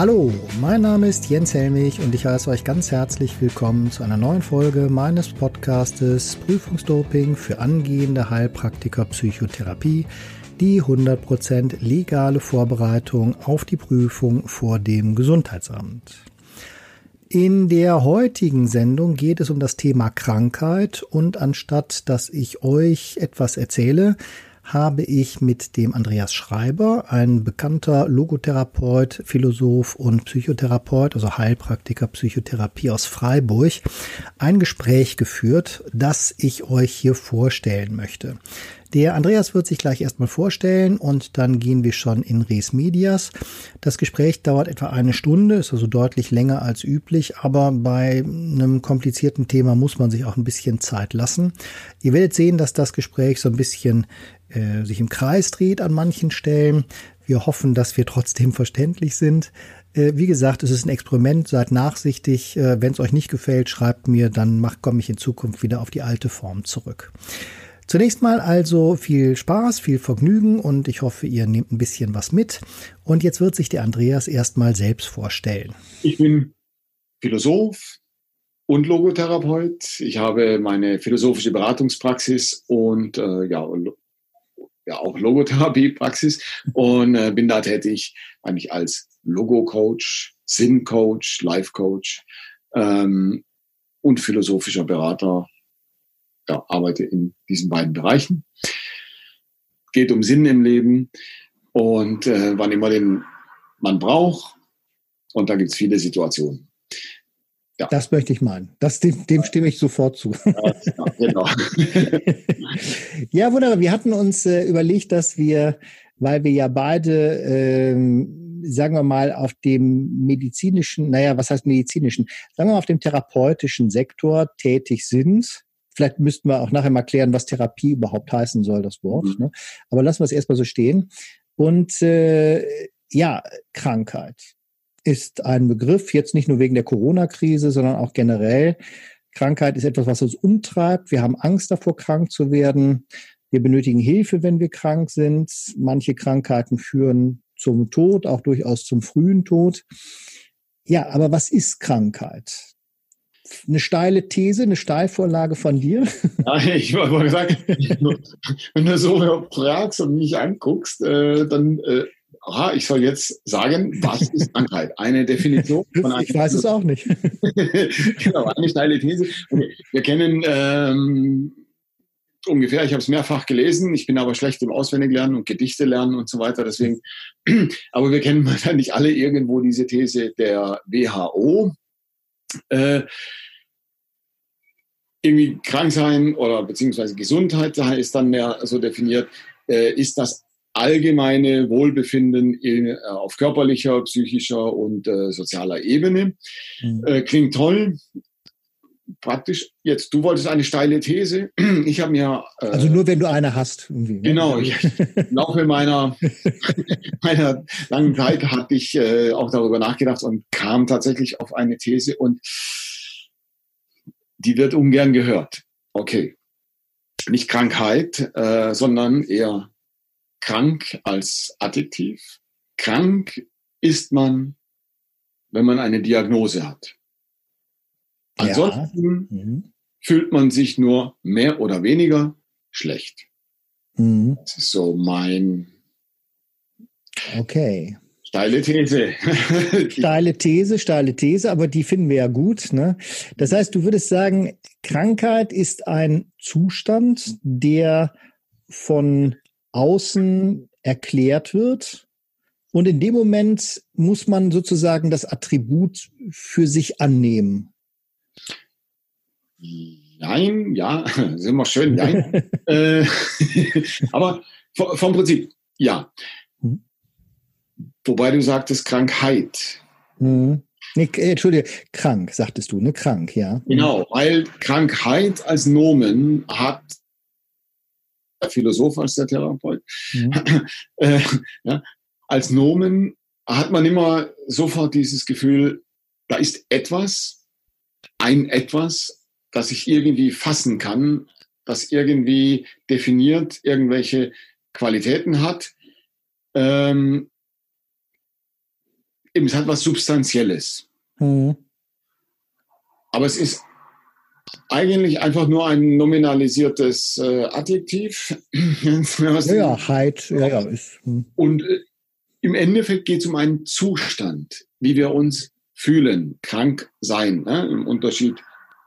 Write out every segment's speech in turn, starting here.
Hallo, mein Name ist Jens Helmich und ich heiße euch ganz herzlich willkommen zu einer neuen Folge meines Podcastes Prüfungsdoping für angehende Heilpraktiker Psychotherapie, die 100% legale Vorbereitung auf die Prüfung vor dem Gesundheitsamt. In der heutigen Sendung geht es um das Thema Krankheit und anstatt dass ich euch etwas erzähle, habe ich mit dem Andreas Schreiber, ein bekannter Logotherapeut, Philosoph und Psychotherapeut, also Heilpraktiker Psychotherapie aus Freiburg, ein Gespräch geführt, das ich euch hier vorstellen möchte. Der Andreas wird sich gleich erstmal vorstellen und dann gehen wir schon in Res Medias. Das Gespräch dauert etwa eine Stunde, ist also deutlich länger als üblich, aber bei einem komplizierten Thema muss man sich auch ein bisschen Zeit lassen. Ihr werdet sehen, dass das Gespräch so ein bisschen äh, sich im Kreis dreht an manchen Stellen. Wir hoffen, dass wir trotzdem verständlich sind. Äh, wie gesagt, es ist ein Experiment, seid nachsichtig. Äh, Wenn es euch nicht gefällt, schreibt mir, dann komme ich in Zukunft wieder auf die alte Form zurück. Zunächst mal also viel Spaß, viel Vergnügen und ich hoffe, ihr nehmt ein bisschen was mit. Und jetzt wird sich der Andreas erstmal selbst vorstellen. Ich bin Philosoph und Logotherapeut. Ich habe meine philosophische Beratungspraxis und äh, ja, ja auch Logotherapiepraxis und äh, bin da tätig eigentlich als Logo-Coach, Sinn-Coach, Life-Coach ähm, und philosophischer Berater. Ja, arbeite in diesen beiden Bereichen. Geht um Sinn im Leben und äh, wann immer den man braucht. Und da gibt es viele Situationen. Ja. Das möchte ich meinen. Das, dem, dem stimme ich sofort zu. Ja, genau. ja, wunderbar. Wir hatten uns äh, überlegt, dass wir, weil wir ja beide, ähm, sagen wir mal, auf dem medizinischen, naja, was heißt medizinischen, sagen wir mal, auf dem therapeutischen Sektor tätig sind. Vielleicht müssten wir auch nachher mal klären, was Therapie überhaupt heißen soll, das Wort. Mhm. Ne? Aber lassen wir es erstmal so stehen. Und äh, ja, Krankheit ist ein Begriff, jetzt nicht nur wegen der Corona-Krise, sondern auch generell. Krankheit ist etwas, was uns umtreibt. Wir haben Angst davor, krank zu werden. Wir benötigen Hilfe, wenn wir krank sind. Manche Krankheiten führen zum Tod, auch durchaus zum frühen Tod. Ja, aber was ist Krankheit? Eine steile These, eine Steilvorlage von dir? Ja, ich wollte sagen, wenn du so fragst und mich anguckst, äh, dann äh, aha, ich soll jetzt sagen, was ist Krankheit? Eine Definition von einer Ich weiß es auch nicht. genau, eine steile These. Wir kennen ähm, ungefähr, ich habe es mehrfach gelesen, ich bin aber schlecht im Auswendiglernen und Gedichte lernen und so weiter, deswegen, aber wir kennen wahrscheinlich alle irgendwo diese These der WHO. Äh, irgendwie krank sein oder beziehungsweise Gesundheit ist dann mehr so definiert, äh, ist das allgemeine Wohlbefinden in, äh, auf körperlicher, psychischer und äh, sozialer Ebene. Mhm. Äh, klingt toll. Praktisch, jetzt, du wolltest eine steile These. Ich habe mir. Äh, also nur wenn du eine hast. Irgendwie, ne? Genau, ich, im Laufe meiner, meiner langen Zeit hatte ich äh, auch darüber nachgedacht und kam tatsächlich auf eine These und die wird ungern gehört. Okay. Nicht Krankheit, äh, sondern eher krank als Adjektiv. Krank ist man, wenn man eine Diagnose hat. Ansonsten ja. mhm. fühlt man sich nur mehr oder weniger schlecht. Mhm. Das ist so mein. Okay. Steile These. steile These, steile These, aber die finden wir ja gut. Ne? Das heißt, du würdest sagen, Krankheit ist ein Zustand, der von außen erklärt wird. Und in dem Moment muss man sozusagen das Attribut für sich annehmen. Nein, ja, sind wir schön, nein. äh, aber vom Prinzip, ja. Hm. Wobei du sagtest Krankheit. Hm. Nee, Entschuldige, krank, sagtest du, ne? Krank, ja. Genau, weil Krankheit als Nomen hat Philosoph als der Therapeut. Mhm. Äh, ja, als Nomen hat man immer sofort dieses Gefühl, da ist etwas, ein etwas, das ich irgendwie fassen kann, das irgendwie definiert irgendwelche Qualitäten hat. Ähm, eben, es hat was Substanzielles. Mhm. Aber es ist eigentlich einfach nur ein nominalisiertes äh, Adjektiv. ja, Heid, ja, ja. Ist, hm. Und äh, im Endeffekt geht es um einen Zustand, wie wir uns fühlen, krank sein, ne? im Unterschied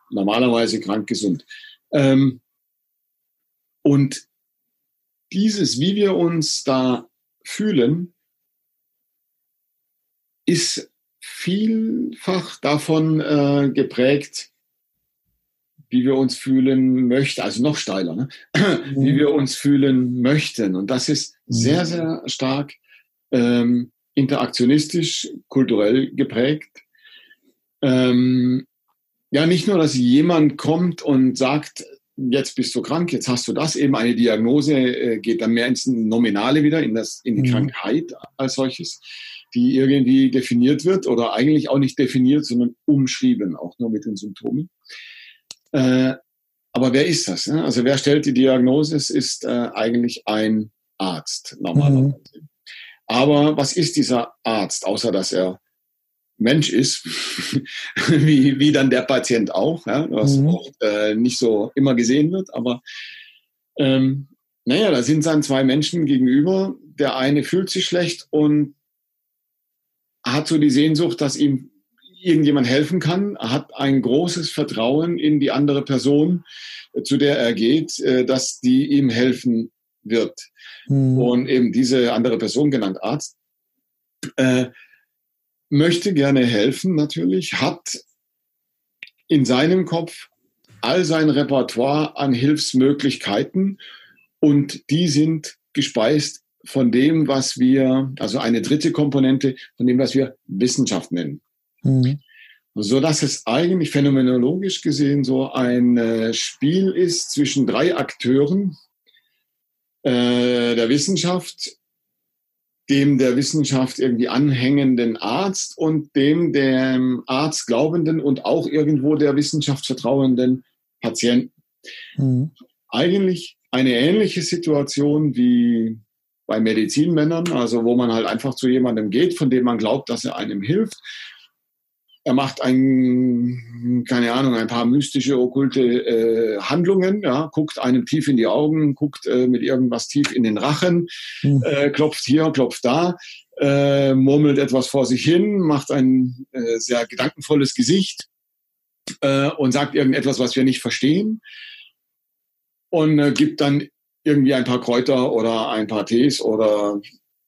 normalerweise krank gesund. Ähm, und dieses, wie wir uns da fühlen, ist vielfach davon äh, geprägt, wie wir uns fühlen möchten, also noch steiler, ne? Mhm. wie wir uns fühlen möchten. Und das ist mhm. sehr, sehr stark ähm, interaktionistisch, kulturell geprägt. Ähm, ja, nicht nur, dass jemand kommt und sagt, jetzt bist du krank, jetzt hast du das, eben eine Diagnose äh, geht dann mehr ins Nominale wieder, in, das, in die mhm. Krankheit als solches, die irgendwie definiert wird oder eigentlich auch nicht definiert, sondern umschrieben, auch nur mit den Symptomen. Äh, aber wer ist das? Ne? Also wer stellt die Diagnose? Es ist äh, eigentlich ein Arzt normalerweise. Mhm. Aber was ist dieser Arzt, außer dass er Mensch ist, wie, wie dann der Patient auch, ja, was mhm. oft äh, nicht so immer gesehen wird. Aber ähm, naja, da sind dann zwei Menschen gegenüber. Der eine fühlt sich schlecht und hat so die Sehnsucht, dass ihm irgendjemand helfen kann, hat ein großes Vertrauen in die andere Person, äh, zu der er geht, äh, dass die ihm helfen wird. Mhm. Und eben diese andere Person, genannt Arzt, äh, möchte gerne helfen natürlich, hat in seinem Kopf all sein Repertoire an Hilfsmöglichkeiten und die sind gespeist von dem, was wir, also eine dritte Komponente von dem, was wir Wissenschaft nennen. Mhm. So dass es eigentlich phänomenologisch gesehen so ein äh, Spiel ist zwischen drei Akteuren äh, der Wissenschaft, dem der Wissenschaft irgendwie anhängenden Arzt und dem dem Arzt glaubenden und auch irgendwo der Wissenschaft vertrauenden Patienten. Mhm. Eigentlich eine ähnliche Situation wie bei Medizinmännern, also wo man halt einfach zu jemandem geht, von dem man glaubt, dass er einem hilft er macht ein, keine Ahnung, ein paar mystische, okkulte äh, Handlungen, ja, guckt einem tief in die Augen, guckt äh, mit irgendwas tief in den Rachen, mhm. äh, klopft hier, klopft da, äh, murmelt etwas vor sich hin, macht ein äh, sehr gedankenvolles Gesicht äh, und sagt irgendetwas, was wir nicht verstehen und äh, gibt dann irgendwie ein paar Kräuter oder ein paar Tees oder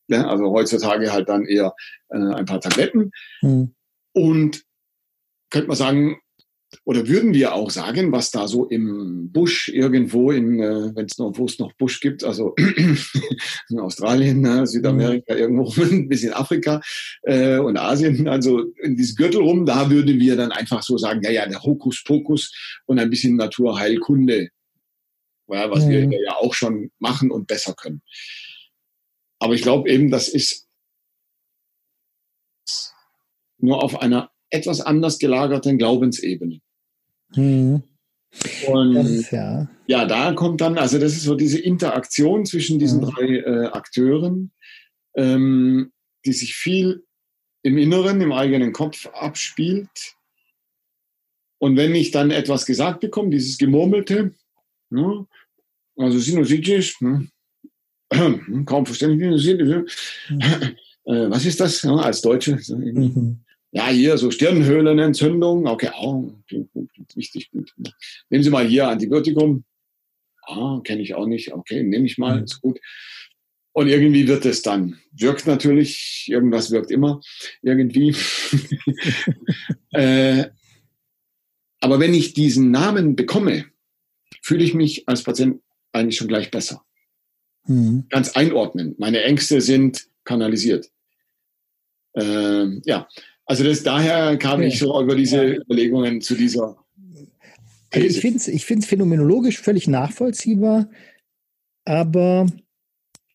ja, also heutzutage halt dann eher äh, ein paar Tabletten. Mhm. Und könnte man sagen, oder würden wir auch sagen, was da so im Busch irgendwo in, äh, wenn es noch, wo es noch Busch gibt, also in Australien, ne, Südamerika, mhm. irgendwo ein bisschen Afrika äh, und Asien, also in dieses Gürtel rum, da würden wir dann einfach so sagen, ja, ja, der Hokuspokus und ein bisschen Naturheilkunde, ja, was mhm. wir ja auch schon machen und besser können. Aber ich glaube eben, das ist nur auf einer etwas anders gelagerten Glaubensebene. Mhm. Und ist, ja. ja. da kommt dann, also das ist so diese Interaktion zwischen diesen mhm. drei äh, Akteuren, ähm, die sich viel im Inneren, im eigenen Kopf abspielt. Und wenn ich dann etwas gesagt bekomme, dieses Gemurmelte, ne, also sinusitisch, ne, kaum verständlich, äh, was ist das ja, als Deutsche? Mhm. Ja, hier so Stirnhöhlenentzündung. Okay, auch klingt gut, klingt wichtig. Gut. Nehmen Sie mal hier Antibiotikum. Ah, kenne ich auch nicht. Okay, nehme ich mal, mhm. ist gut. Und irgendwie wird es dann. Wirkt natürlich, irgendwas wirkt immer irgendwie. äh, aber wenn ich diesen Namen bekomme, fühle ich mich als Patient eigentlich schon gleich besser. Mhm. Ganz einordnen. Meine Ängste sind kanalisiert. Äh, ja, also das, daher kam okay. ich so über diese ja. Überlegungen zu dieser. Also ich finde es ich find's phänomenologisch völlig nachvollziehbar, aber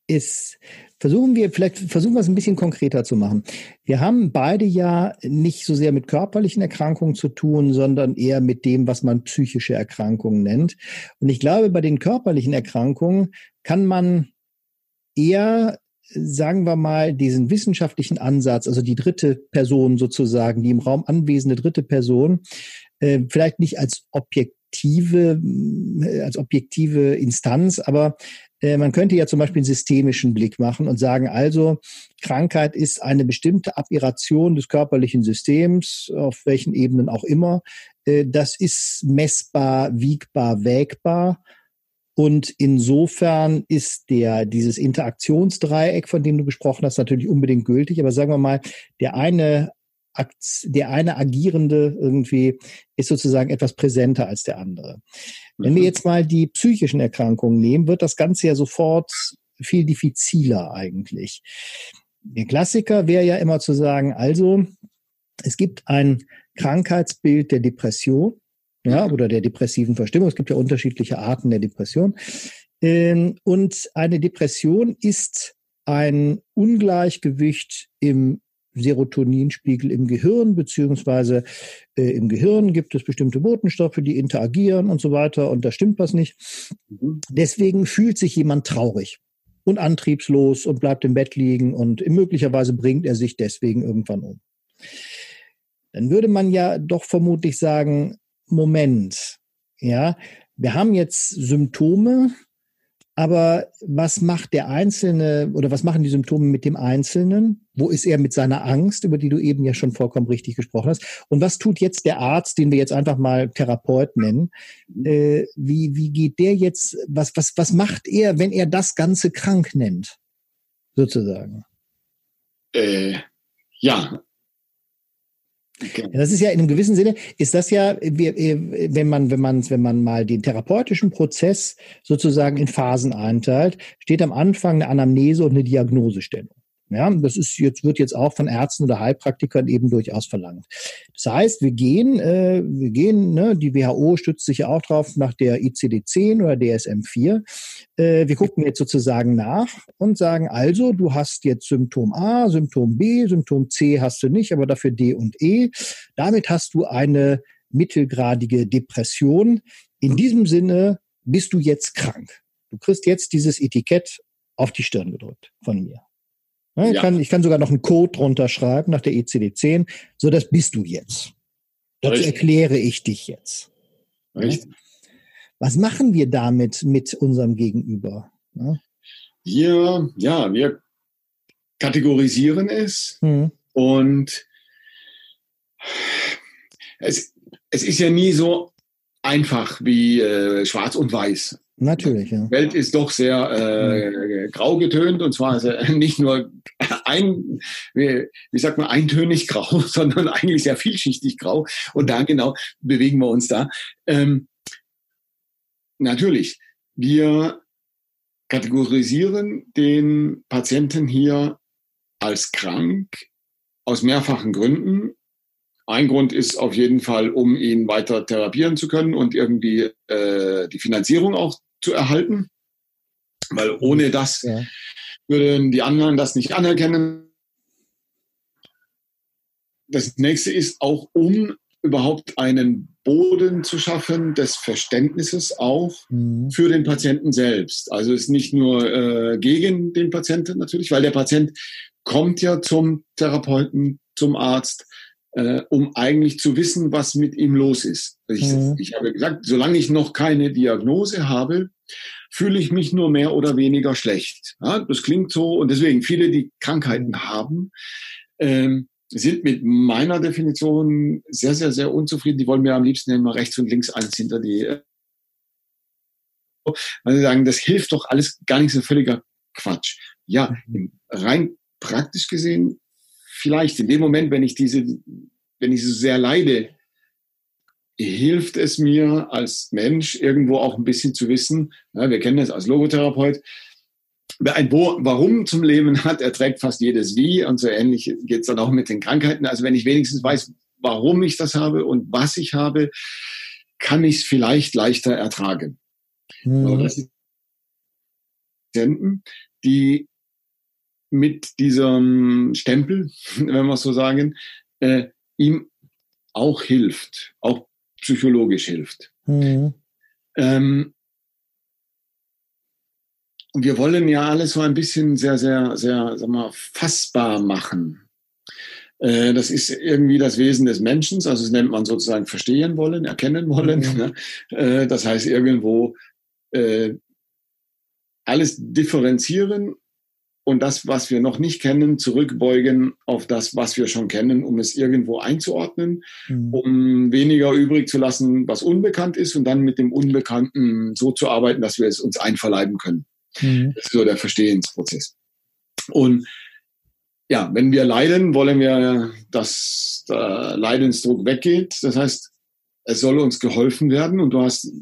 es versuchen wir, vielleicht versuchen wir es ein bisschen konkreter zu machen. Wir haben beide ja nicht so sehr mit körperlichen Erkrankungen zu tun, sondern eher mit dem, was man psychische Erkrankungen nennt. Und ich glaube, bei den körperlichen Erkrankungen kann man eher sagen wir mal, diesen wissenschaftlichen Ansatz, also die dritte Person sozusagen, die im Raum anwesende dritte Person, äh, vielleicht nicht als objektive, äh, als objektive Instanz, aber äh, man könnte ja zum Beispiel einen systemischen Blick machen und sagen, also Krankheit ist eine bestimmte Aberration des körperlichen Systems, auf welchen Ebenen auch immer. Äh, das ist messbar, wiegbar, wägbar. Und insofern ist der, dieses Interaktionsdreieck, von dem du gesprochen hast, natürlich unbedingt gültig. Aber sagen wir mal, der eine der eine Agierende irgendwie ist sozusagen etwas präsenter als der andere. Wenn wir mhm. jetzt mal die psychischen Erkrankungen nehmen, wird das Ganze ja sofort viel diffiziler eigentlich. Der Klassiker wäre ja immer zu sagen, also es gibt ein Krankheitsbild der Depression, ja, oder der depressiven Verstimmung. Es gibt ja unterschiedliche Arten der Depression. Ähm, und eine Depression ist ein Ungleichgewicht im Serotoninspiegel im Gehirn, beziehungsweise äh, im Gehirn gibt es bestimmte Botenstoffe, die interagieren und so weiter und da stimmt was nicht. Mhm. Deswegen fühlt sich jemand traurig und antriebslos und bleibt im Bett liegen und möglicherweise bringt er sich deswegen irgendwann um. Dann würde man ja doch vermutlich sagen, Moment, ja, wir haben jetzt Symptome, aber was macht der Einzelne oder was machen die Symptome mit dem Einzelnen? Wo ist er mit seiner Angst, über die du eben ja schon vollkommen richtig gesprochen hast? Und was tut jetzt der Arzt, den wir jetzt einfach mal Therapeut nennen? Äh, wie, wie geht der jetzt, was, was, was macht er, wenn er das Ganze krank nennt? Sozusagen. Äh, ja, Okay. Das ist ja in einem gewissen Sinne, ist das ja, wenn man, wenn man, wenn man mal den therapeutischen Prozess sozusagen in Phasen einteilt, steht am Anfang eine Anamnese und eine Diagnosestellung. Ja, das ist jetzt, wird jetzt auch von Ärzten oder Heilpraktikern eben durchaus verlangt. Das heißt, wir gehen, äh, wir gehen, ne, die WHO stützt sich ja auch drauf nach der ICD-10 oder DSM-4. Äh, wir gucken jetzt sozusagen nach und sagen also, du hast jetzt Symptom A, Symptom B, Symptom C hast du nicht, aber dafür D und E. Damit hast du eine mittelgradige Depression. In diesem Sinne bist du jetzt krank. Du kriegst jetzt dieses Etikett auf die Stirn gedrückt von mir. Ich, ja. kann, ich kann sogar noch einen Code drunter schreiben nach der ECD-10. So, das bist du jetzt. Dazu Richtig. erkläre ich dich jetzt. Richtig. Was machen wir damit mit unserem Gegenüber? Wir, ja, wir kategorisieren es hm. und es, es ist ja nie so einfach wie äh, schwarz und weiß. Natürlich, ja. Die Welt ist doch sehr äh, mhm. grau getönt und zwar nicht nur ein, wie, wie sagt man, eintönig grau, sondern eigentlich sehr vielschichtig grau. Und da genau bewegen wir uns da. Ähm, natürlich, wir kategorisieren den Patienten hier als krank aus mehrfachen Gründen. Ein Grund ist auf jeden Fall, um ihn weiter therapieren zu können und irgendwie äh, die Finanzierung auch zu erhalten, weil ohne das ja. würden die anderen das nicht anerkennen. Das nächste ist auch, um überhaupt einen Boden zu schaffen des Verständnisses auch mhm. für den Patienten selbst. Also es ist nicht nur äh, gegen den Patienten natürlich, weil der Patient kommt ja zum Therapeuten, zum Arzt, äh, um eigentlich zu wissen, was mit ihm los ist. Ich, mhm. ich habe gesagt, solange ich noch keine Diagnose habe, fühle ich mich nur mehr oder weniger schlecht. Ja, das klingt so und deswegen viele, die Krankheiten haben, ähm, sind mit meiner Definition sehr, sehr, sehr unzufrieden. Die wollen mir am liebsten immer rechts und links eins hinter die. Äh, weil sie sagen, das hilft doch alles gar nicht so völliger Quatsch. Ja, mhm. rein praktisch gesehen vielleicht in dem Moment, wenn ich diese, wenn ich so sehr leide, hilft es mir als Mensch irgendwo auch ein bisschen zu wissen, ja, wir kennen das als Logotherapeut, wer ein Warum zum Leben hat, erträgt fast jedes Wie und so ähnlich geht es dann auch mit den Krankheiten. Also wenn ich wenigstens weiß, warum ich das habe und was ich habe, kann ich es vielleicht leichter ertragen. Mhm. das sind Patienten, die mit diesem Stempel, wenn wir es so sagen, äh, ihm auch hilft, auch psychologisch hilft. Mhm. Ähm, wir wollen ja alles so ein bisschen sehr, sehr, sehr, sag mal, fassbar machen. Äh, das ist irgendwie das Wesen des Menschen, also das nennt man sozusagen verstehen wollen, erkennen wollen. Mhm. Ne? Äh, das heißt irgendwo äh, alles differenzieren und das, was wir noch nicht kennen, zurückbeugen auf das, was wir schon kennen, um es irgendwo einzuordnen, mhm. um weniger übrig zu lassen, was unbekannt ist und dann mit dem Unbekannten so zu arbeiten, dass wir es uns einverleiben können. Mhm. Das ist so der Verstehensprozess. Und ja, wenn wir leiden, wollen wir, dass der Leidensdruck weggeht. Das heißt, es soll uns geholfen werden. Und du hast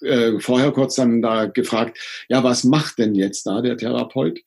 äh, vorher kurz dann da gefragt, ja, was macht denn jetzt da der Therapeut?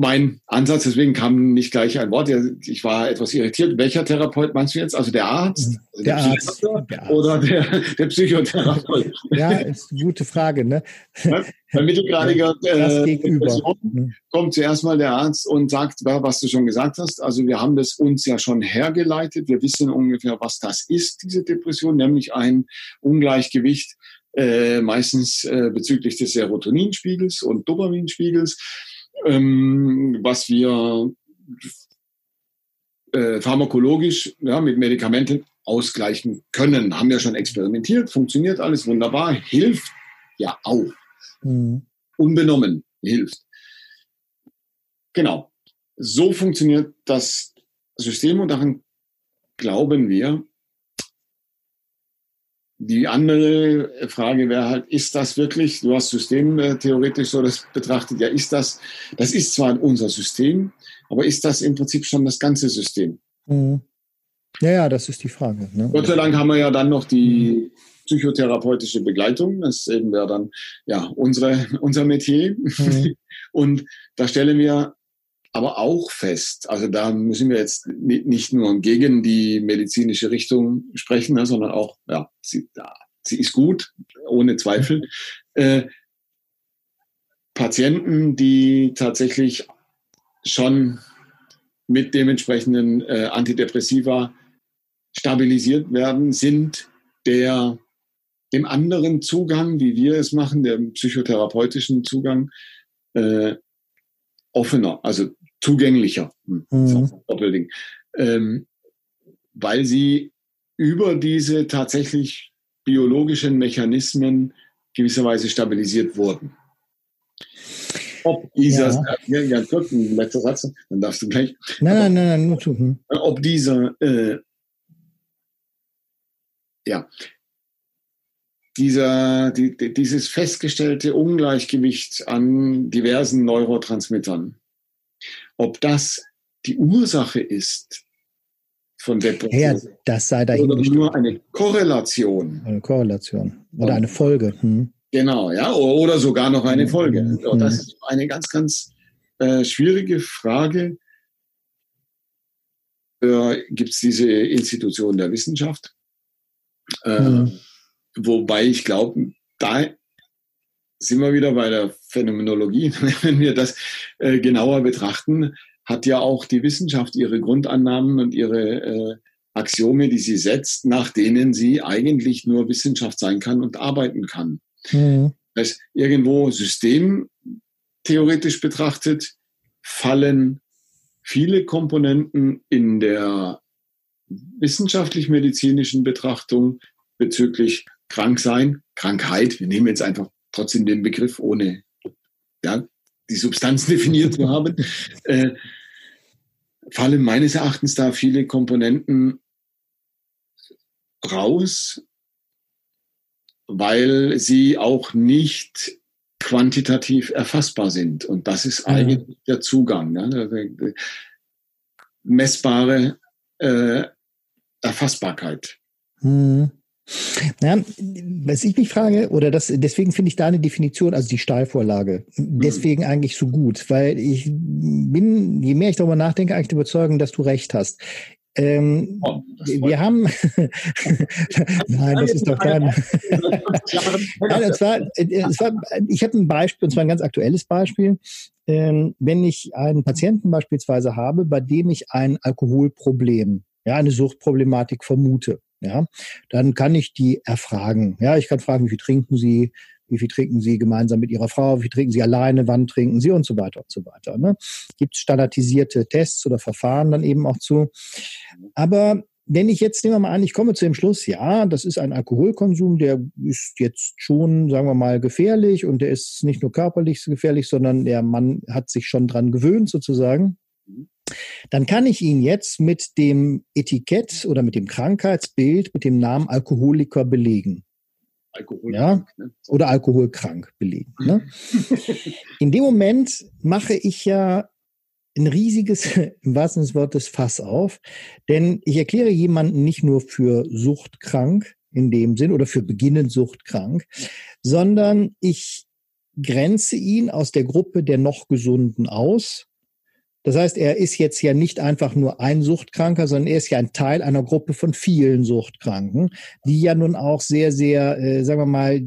Mein Ansatz, deswegen kam nicht gleich ein Wort. Ich war etwas irritiert. Welcher Therapeut meinst du jetzt? Also der Arzt? Also der, der, Arzt, der Arzt. oder der, der Psychotherapeut? Ja, ist eine gute Frage. Ne? Bei mittelgradiger äh, mhm. kommt zuerst mal der Arzt und sagt, was du schon gesagt hast. Also wir haben das uns ja schon hergeleitet. Wir wissen ungefähr, was das ist, diese Depression, nämlich ein Ungleichgewicht äh, meistens äh, bezüglich des Serotoninspiegels und Dopaminspiegels ähm, was wir äh, pharmakologisch ja, mit Medikamenten ausgleichen können. Haben wir schon experimentiert, funktioniert alles wunderbar, hilft ja auch. Mhm. Unbenommen hilft. Genau. So funktioniert das System und daran glauben wir, die andere Frage wäre halt, ist das wirklich, du hast systemtheoretisch so das betrachtet, ja, ist das, das ist zwar unser System, aber ist das im Prinzip schon das ganze System? Mhm. Ja, ja, das ist die Frage. Ne? Gott sei Dank haben wir ja dann noch die psychotherapeutische Begleitung. Das ist eben ja dann ja unsere, unser Metier. Mhm. Und da stellen wir aber auch fest. Also da müssen wir jetzt nicht nur gegen die medizinische Richtung sprechen, ne, sondern auch, ja, sie, sie ist gut, ohne Zweifel. Äh, Patienten, die tatsächlich schon mit dementsprechenden äh, Antidepressiva stabilisiert werden, sind der dem anderen Zugang, wie wir es machen, dem psychotherapeutischen Zugang, äh, offener. Also zugänglicher. Hm, mhm. Ähm, weil sie über diese tatsächlich biologischen Mechanismen gewisserweise stabilisiert wurden. Ob dieser, ja. ja, kurz, ein letzter Satz, dann darfst du gleich. Nein, nein, nein, nein, nur zu. Hm. Ob dieser, äh, ja, dieser, die, dieses festgestellte Ungleichgewicht an diversen Neurotransmittern ob das die Ursache ist von Depression. Ja, das sei dahingestellt. Oder nur eine Korrelation. Eine Korrelation. Oder eine Folge. Hm. Genau, ja. Oder sogar noch eine Folge. Hm. Und das ist eine ganz, ganz äh, schwierige Frage. Äh, Gibt es diese Institution der Wissenschaft? Äh, hm. Wobei ich glaube, da sind wir wieder bei der Phänomenologie. Wenn wir das äh, genauer betrachten, hat ja auch die Wissenschaft ihre Grundannahmen und ihre äh, Axiome, die sie setzt, nach denen sie eigentlich nur Wissenschaft sein kann und arbeiten kann. Mhm. Das irgendwo systemtheoretisch betrachtet fallen viele Komponenten in der wissenschaftlich-medizinischen Betrachtung bezüglich Kranksein, Krankheit, wir nehmen jetzt einfach trotzdem den Begriff, ohne ja, die Substanz definiert zu haben, äh, fallen meines Erachtens da viele Komponenten raus, weil sie auch nicht quantitativ erfassbar sind. Und das ist mhm. eigentlich der Zugang. Ne? Messbare äh, Erfassbarkeit. Mhm. Ja, was ich mich frage, oder das, deswegen finde ich deine Definition, also die Stahlvorlage, deswegen mhm. eigentlich so gut, weil ich bin, je mehr ich darüber nachdenke, eigentlich überzeugen, dass du recht hast. Ähm, oh, wir haben, nein, das ist doch kein. nein, es war, es war, ich habe ein Beispiel, und zwar ein ganz aktuelles Beispiel. Ähm, wenn ich einen Patienten beispielsweise habe, bei dem ich ein Alkoholproblem, ja, eine Suchtproblematik vermute, ja, dann kann ich die erfragen. Ja, ich kann fragen, wie viel trinken Sie, Wie viel trinken Sie gemeinsam mit Ihrer Frau? Wie viel trinken Sie alleine? Wann trinken Sie? Und so weiter und so weiter. Ne? Gibt standardisierte Tests oder Verfahren dann eben auch zu. Aber wenn ich jetzt, nehmen wir mal an, ich komme zu dem Schluss, ja, das ist ein Alkoholkonsum, der ist jetzt schon, sagen wir mal, gefährlich und der ist nicht nur körperlich gefährlich, sondern der Mann hat sich schon dran gewöhnt sozusagen. Dann kann ich ihn jetzt mit dem Etikett oder mit dem Krankheitsbild mit dem Namen Alkoholiker belegen. Alkoholkrank, ja? Ne? Oder alkoholkrank belegen. Ne? In dem Moment mache ich ja ein riesiges, im wahrsten Sinne des Wortes, Fass auf. Denn ich erkläre jemanden nicht nur für suchtkrank in dem Sinn oder für beginnend suchtkrank, sondern ich grenze ihn aus der Gruppe der noch Gesunden aus das heißt, er ist jetzt ja nicht einfach nur ein Suchtkranker, sondern er ist ja ein Teil einer Gruppe von vielen Suchtkranken, die ja nun auch sehr, sehr, äh, sagen wir mal,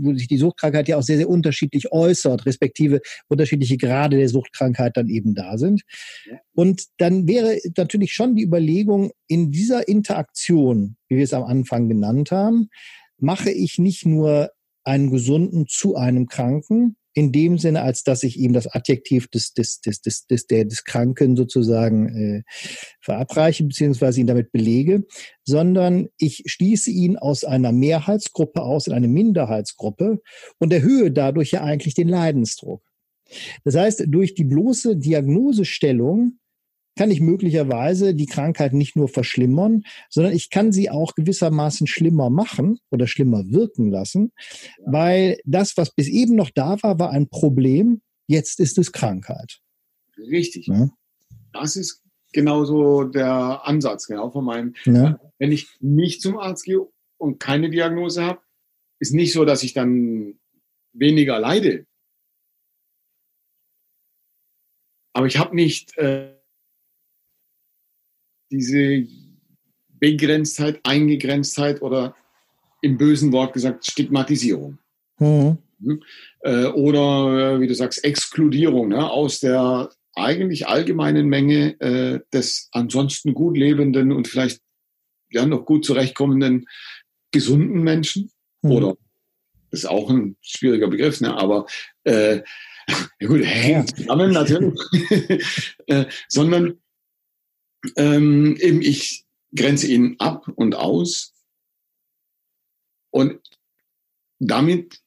wo sich die Suchtkrankheit ja auch sehr, sehr unterschiedlich äußert, respektive unterschiedliche Grade der Suchtkrankheit dann eben da sind. Und dann wäre natürlich schon die Überlegung, in dieser Interaktion, wie wir es am Anfang genannt haben, mache ich nicht nur einen Gesunden zu einem Kranken, in dem Sinne, als dass ich ihm das Adjektiv des, des, des, des, des, der, des Kranken sozusagen äh, verabreiche, beziehungsweise ihn damit belege, sondern ich schließe ihn aus einer Mehrheitsgruppe aus in eine Minderheitsgruppe und erhöhe dadurch ja eigentlich den Leidensdruck. Das heißt, durch die bloße Diagnosestellung kann ich möglicherweise die Krankheit nicht nur verschlimmern, sondern ich kann sie auch gewissermaßen schlimmer machen oder schlimmer wirken lassen, weil das, was bis eben noch da war, war ein Problem, jetzt ist es Krankheit. Richtig. Ja? Das ist genauso der Ansatz, genau von meinem. Ja. Wenn ich nicht zum Arzt gehe und keine Diagnose habe, ist nicht so, dass ich dann weniger leide. Aber ich habe nicht äh, diese Begrenztheit, Eingegrenztheit oder im bösen Wort gesagt Stigmatisierung. Mhm. Äh, oder, äh, wie du sagst, Exkludierung ne, aus der eigentlich allgemeinen Menge äh, des ansonsten gut lebenden und vielleicht ja noch gut zurechtkommenden gesunden Menschen. Mhm. Oder das ist auch ein schwieriger Begriff, ne, aber äh, ja gut, hängt zusammen natürlich, äh, sondern ähm, eben ich grenze ihn ab und aus. Und damit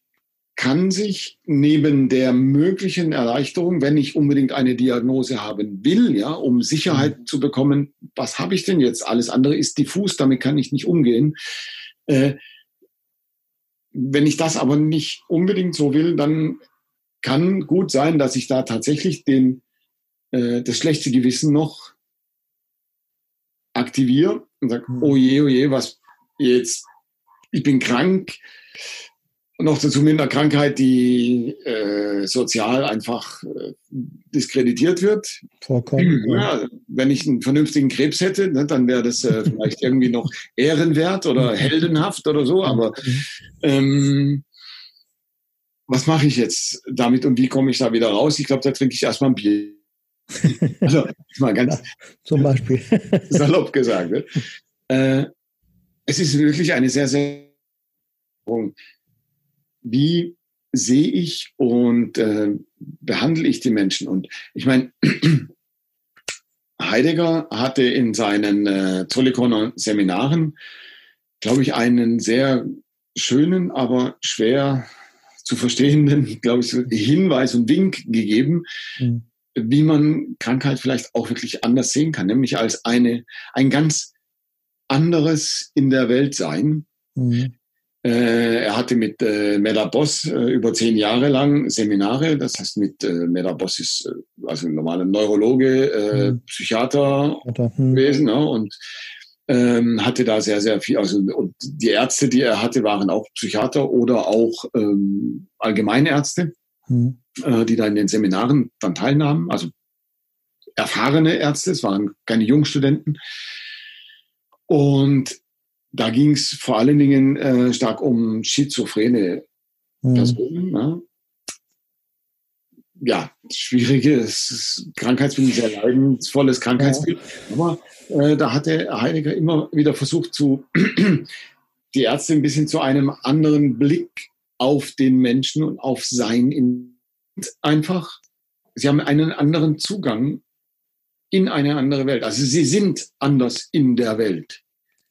kann sich neben der möglichen Erleichterung, wenn ich unbedingt eine Diagnose haben will, ja, um Sicherheit mhm. zu bekommen, was habe ich denn jetzt? Alles andere ist diffus, damit kann ich nicht umgehen. Äh, wenn ich das aber nicht unbedingt so will, dann kann gut sein, dass ich da tatsächlich den, äh, das schlechte Gewissen noch aktiviere und sage, mhm. oh je, oh je, was jetzt, ich bin krank. noch dazu mit einer Krankheit, die äh, sozial einfach äh, diskreditiert wird. Vollkommen. Ja, wenn ich einen vernünftigen Krebs hätte, ne, dann wäre das äh, vielleicht irgendwie noch ehrenwert oder mhm. heldenhaft oder so. Aber mhm. ähm, was mache ich jetzt damit und wie komme ich da wieder raus? Ich glaube, da trinke ich erstmal ein Bier. Also, mal ganz zum Beispiel. salopp gesagt. Ne? Äh, es ist wirklich eine sehr, sehr. Wie sehe ich und äh, behandle ich die Menschen? Und ich meine, Heidegger hatte in seinen äh, Zollikoner Seminaren, glaube ich, einen sehr schönen, aber schwer zu verstehenden, glaube ich, Hinweis und Wink gegeben, mhm wie man Krankheit vielleicht auch wirklich anders sehen kann, nämlich als eine, ein ganz anderes in der Welt sein. Mhm. Äh, er hatte mit äh, Meda Boss äh, über zehn Jahre lang Seminare, das heißt mit äh, Meda Boss ist äh, also ein normaler Neurologe, äh, mhm. Psychiater mhm. gewesen ne? und ähm, hatte da sehr, sehr viel, also und die Ärzte, die er hatte, waren auch Psychiater oder auch ähm, Allgemeinärzte. Mhm. Äh, die da in den Seminaren dann teilnahmen, also erfahrene Ärzte, es waren keine Jungstudenten. Und da ging es vor allen Dingen äh, stark um schizophrene mhm. Personen. Ne? Ja, schwieriges Krankheitsbild, sehr leidensvolles Krankheitsbild. Ja. Aber äh, da hatte Heidegger immer wieder versucht, zu, die Ärzte ein bisschen zu einem anderen Blick auf den Menschen und auf sein in einfach. Sie haben einen anderen Zugang in eine andere Welt. Also sie sind anders in der Welt.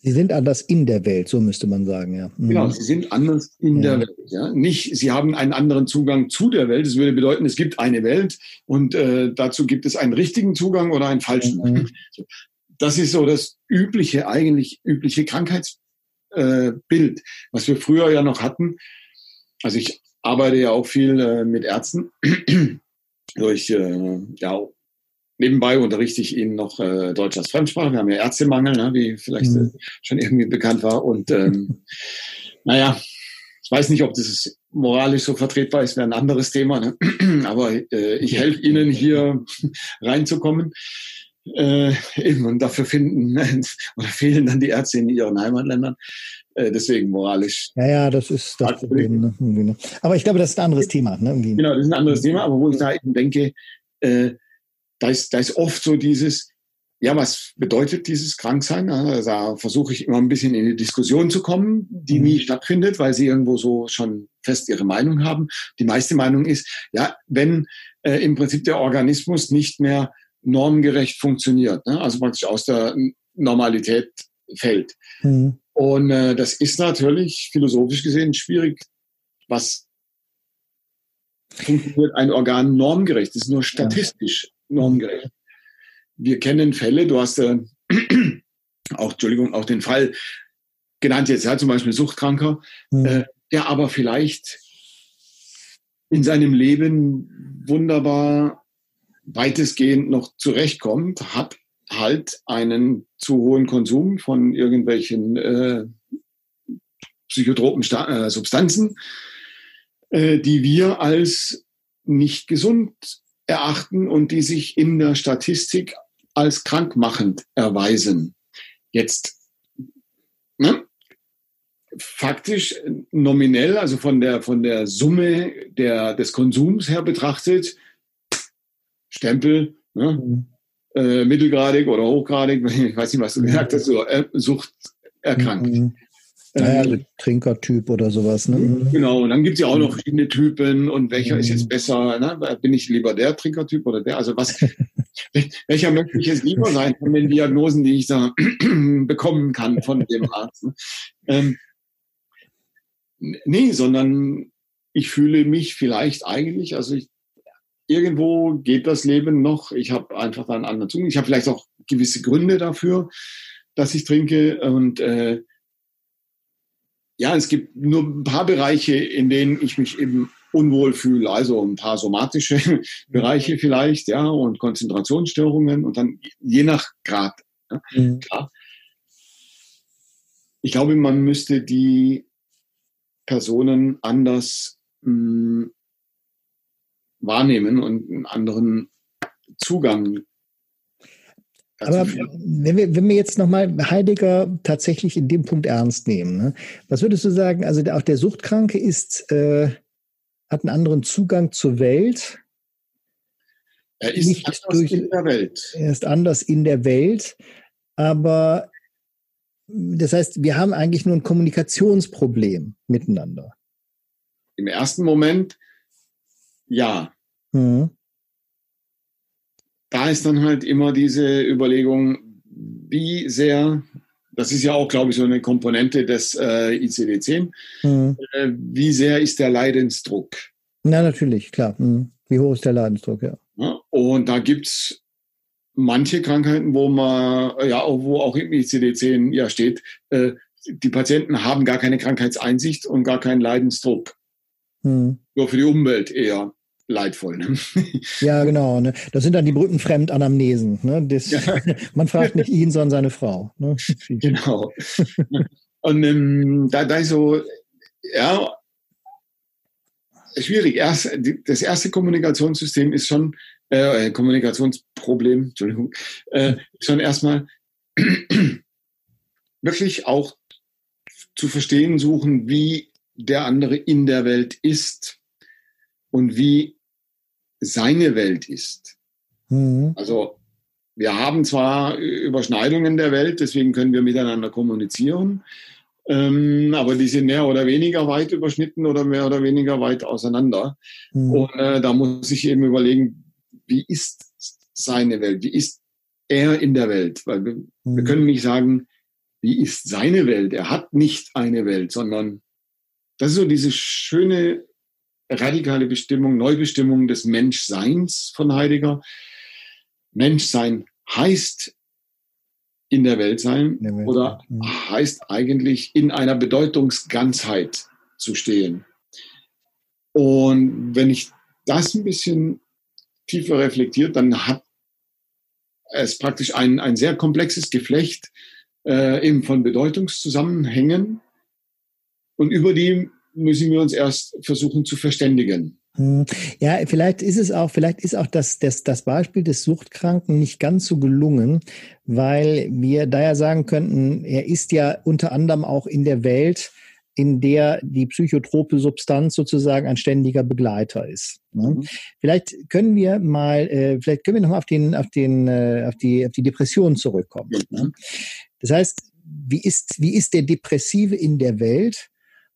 Sie sind anders in der Welt, so müsste man sagen, ja. Mhm. Genau, sie sind anders in ja. der Welt. Ja? Nicht, sie haben einen anderen Zugang zu der Welt. Das würde bedeuten, es gibt eine Welt und äh, dazu gibt es einen richtigen Zugang oder einen falschen. Mhm. Das ist so das übliche, eigentlich übliche Krankheitsbild, äh, was wir früher ja noch hatten. Also ich arbeite ja auch viel äh, mit Ärzten. Durch äh, ja, Nebenbei unterrichte ich Ihnen noch äh, Deutsch als Fremdsprache. Wir haben ja Ärztemangel, ne, wie vielleicht mhm. äh, schon irgendwie bekannt war. Und ähm, naja, ich weiß nicht, ob das moralisch so vertretbar ist, wäre ein anderes Thema. Ne? Aber äh, ich helfe Ihnen hier reinzukommen. Äh, eben, und dafür finden oder fehlen dann die Ärzte in ihren Heimatländern. Äh, deswegen moralisch. Ja, ja, das ist das Problem. Ne? ne? Aber ich glaube, das ist ein anderes Thema. Ne? Genau, das ist ein anderes Thema. Aber wo ich da eben denke, äh, da ist, da ist oft so dieses, ja, was bedeutet dieses Kranksein? Also da versuche ich immer ein bisschen in die Diskussion zu kommen, die mhm. nie stattfindet, weil sie irgendwo so schon fest ihre Meinung haben. Die meiste Meinung ist, ja, wenn äh, im Prinzip der Organismus nicht mehr normgerecht funktioniert, ne? also praktisch aus der Normalität fällt. Mhm. Und äh, das ist natürlich philosophisch gesehen schwierig, was funktioniert ein Organ normgerecht. Das ist nur statistisch normgerecht. Wir kennen Fälle, du hast äh, auch, Entschuldigung, auch den Fall genannt jetzt, ja, zum Beispiel Suchtkranker, mhm. äh, der aber vielleicht in seinem Leben wunderbar weitestgehend noch zurechtkommt, hat halt einen zu hohen Konsum von irgendwelchen äh, psychotropen Sta äh, Substanzen, äh, die wir als nicht gesund erachten und die sich in der Statistik als krankmachend erweisen. Jetzt, ne? faktisch nominell, also von der, von der Summe der, des Konsums her betrachtet, Stempel, ne? Mhm. Äh, mittelgradig oder hochgradig, ich weiß nicht, was du gesagt hast, so, äh, Sucht erkrankt. Mhm. Naja, also Trinkertyp oder sowas, ne? Genau, und dann gibt es ja auch noch verschiedene Typen und welcher mhm. ist jetzt besser, ne? Bin ich lieber der Trinkertyp oder der? Also was, welcher möchte ich jetzt lieber sein von den Diagnosen, die ich da bekommen kann von dem Arzt? Ne? Ähm, nee, sondern ich fühle mich vielleicht eigentlich, also ich, irgendwo geht das Leben noch. Ich habe einfach einen anderen Zugang. Ich habe vielleicht auch gewisse Gründe dafür, dass ich trinke und äh, ja, es gibt nur ein paar Bereiche, in denen ich mich eben unwohl fühle. Also ein paar somatische Bereiche vielleicht, ja, und Konzentrationsstörungen und dann je nach Grad. Ja, mhm. klar. Ich glaube, man müsste die Personen anders mh, hm, wahrnehmen und einen anderen Zugang aber wenn wir, wenn wir jetzt nochmal Heidegger tatsächlich in dem Punkt ernst nehmen, ne? was würdest du sagen? Also auch der Suchtkranke ist, äh, hat einen anderen Zugang zur Welt. Er ist Nicht anders durch, in der Welt. Er ist anders in der Welt, aber das heißt, wir haben eigentlich nur ein Kommunikationsproblem miteinander. Im ersten Moment ja. Mhm da ist dann halt immer diese Überlegung, wie sehr, das ist ja auch, glaube ich, so eine Komponente des äh, ICD-10, mhm. äh, wie sehr ist der Leidensdruck? Na, natürlich, klar. Mhm. Wie hoch ist der Leidensdruck, ja. ja und da gibt es manche Krankheiten, wo man, ja, wo auch im ICD-10 ja steht, äh, die Patienten haben gar keine Krankheitseinsicht und gar keinen Leidensdruck. Mhm. Nur für die Umwelt eher leidvoll. Ne? Ja, genau. Ne? Das sind dann die Brückenfremd-Anamnesen. Ne? ja. Man fragt nicht ihn, sondern seine Frau. Ne? Genau. Und ähm, da, da ist so, ja, schwierig. Erst, das erste Kommunikationssystem ist schon, äh, Kommunikationsproblem, Entschuldigung, äh, schon erstmal wirklich auch zu verstehen suchen, wie der andere in der Welt ist und wie seine Welt ist. Mhm. Also wir haben zwar Überschneidungen der Welt, deswegen können wir miteinander kommunizieren, Ähm, aber die sind mehr oder weniger weit überschnitten oder mehr oder weniger weit auseinander. Mhm. Und äh, da muss ich eben überlegen, wie ist seine Welt? Wie ist er in der Welt? Weil wir, mhm. wir können nicht sagen, wie ist seine Welt? Er hat nicht eine Welt, sondern das ist so diese schöne radikale Bestimmung, Neubestimmung des Menschseins von Heidegger. Menschsein heißt in der Welt sein der Welt. oder mhm. heißt eigentlich in einer Bedeutungsganzheit zu stehen. Und wenn ich das ein bisschen tiefer reflektiert, dann hat es praktisch ein, ein sehr komplexes Geflecht äh, eben von Bedeutungszusammenhängen. Und über die müssen wir uns erst versuchen zu verständigen. Hm. Ja, vielleicht ist es auch, vielleicht ist auch das, das, das Beispiel des Suchtkranken nicht ganz so gelungen, weil wir da ja sagen könnten, er ist ja unter anderem auch in der Welt, in der die psychotrope Substanz sozusagen ein ständiger Begleiter ist. Ne? Mhm. Vielleicht können wir mal, äh, vielleicht können wir nochmal auf den, auf den, äh, auf die, auf die Depression zurückkommen. Ne? Mhm. Das heißt, wie ist, wie ist der Depressive in der Welt?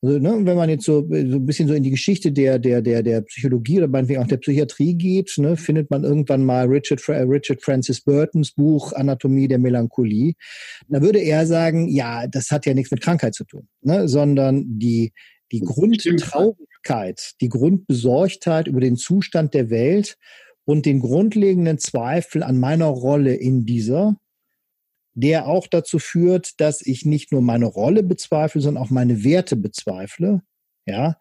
Also, ne, wenn man jetzt so, so ein bisschen so in die Geschichte der, der, der, der Psychologie oder meinetwegen auch der Psychiatrie geht, ne, findet man irgendwann mal Richard, Richard Francis Burtons Buch Anatomie der Melancholie. Da würde er sagen, ja, das hat ja nichts mit Krankheit zu tun, ne, sondern die, die Grundtraurigkeit, die Grundbesorgtheit über den Zustand der Welt und den grundlegenden Zweifel an meiner Rolle in dieser, der auch dazu führt, dass ich nicht nur meine Rolle bezweifle, sondern auch meine Werte bezweifle, ja,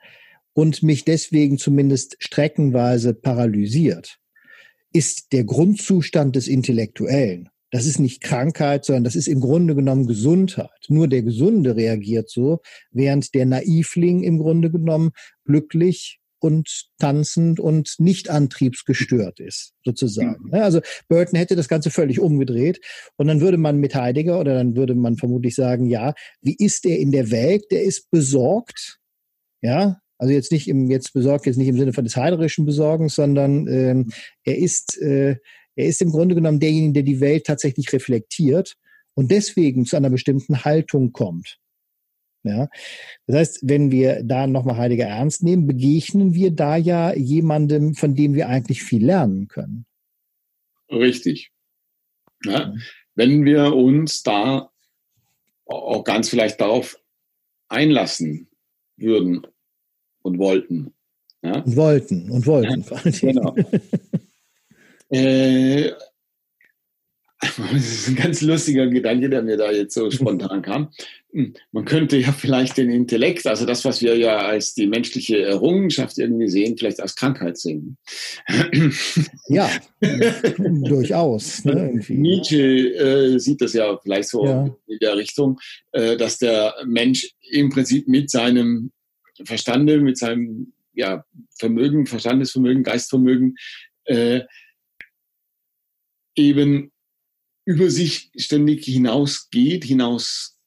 und mich deswegen zumindest streckenweise paralysiert, ist der Grundzustand des Intellektuellen. Das ist nicht Krankheit, sondern das ist im Grunde genommen Gesundheit. Nur der Gesunde reagiert so, während der Naivling im Grunde genommen glücklich und tanzend und nicht antriebsgestört ist, sozusagen. Mhm. Also Burton hätte das Ganze völlig umgedreht und dann würde man mit Heidegger oder dann würde man vermutlich sagen, ja, wie ist er in der Welt? Der ist besorgt, ja, also jetzt nicht im, jetzt besorgt, jetzt nicht im Sinne von des heiderischen Besorgens, sondern ähm, er ist, äh, er ist im Grunde genommen derjenige, der die Welt tatsächlich reflektiert und deswegen zu einer bestimmten Haltung kommt. Ja, das heißt, wenn wir da nochmal Heidegger ernst nehmen, begegnen wir da ja jemandem, von dem wir eigentlich viel lernen können. Richtig. Ja, wenn wir uns da auch ganz vielleicht darauf einlassen würden und wollten. Ja? Und wollten und wollten. Ja, genau. äh, das ist ein ganz lustiger Gedanke, der mir da jetzt so spontan kam. Hm, man könnte ja vielleicht den Intellekt, also das, was wir ja als die menschliche Errungenschaft irgendwie sehen, vielleicht als Krankheit sehen. Ja, durchaus. Ne, Nietzsche äh, sieht das ja vielleicht so ja. in der Richtung, äh, dass der Mensch im Prinzip mit seinem Verstande, mit seinem ja, Vermögen, Verstandesvermögen, Geistvermögen äh, eben über sich ständig hinausgeht, hinaus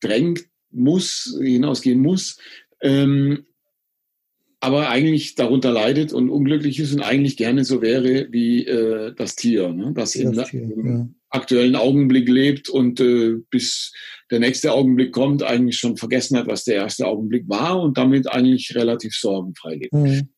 drängt muss, hinausgehen muss, ähm, aber eigentlich darunter leidet und unglücklich ist und eigentlich gerne so wäre wie äh, das Tier, ne? das, das im, Tier, ja. aktuellen Augenblick lebt und äh, bis der nächste Augenblick kommt, eigentlich schon vergessen hat, was der erste Augenblick war und damit eigentlich relativ sorgenfrei lebt. Mhm.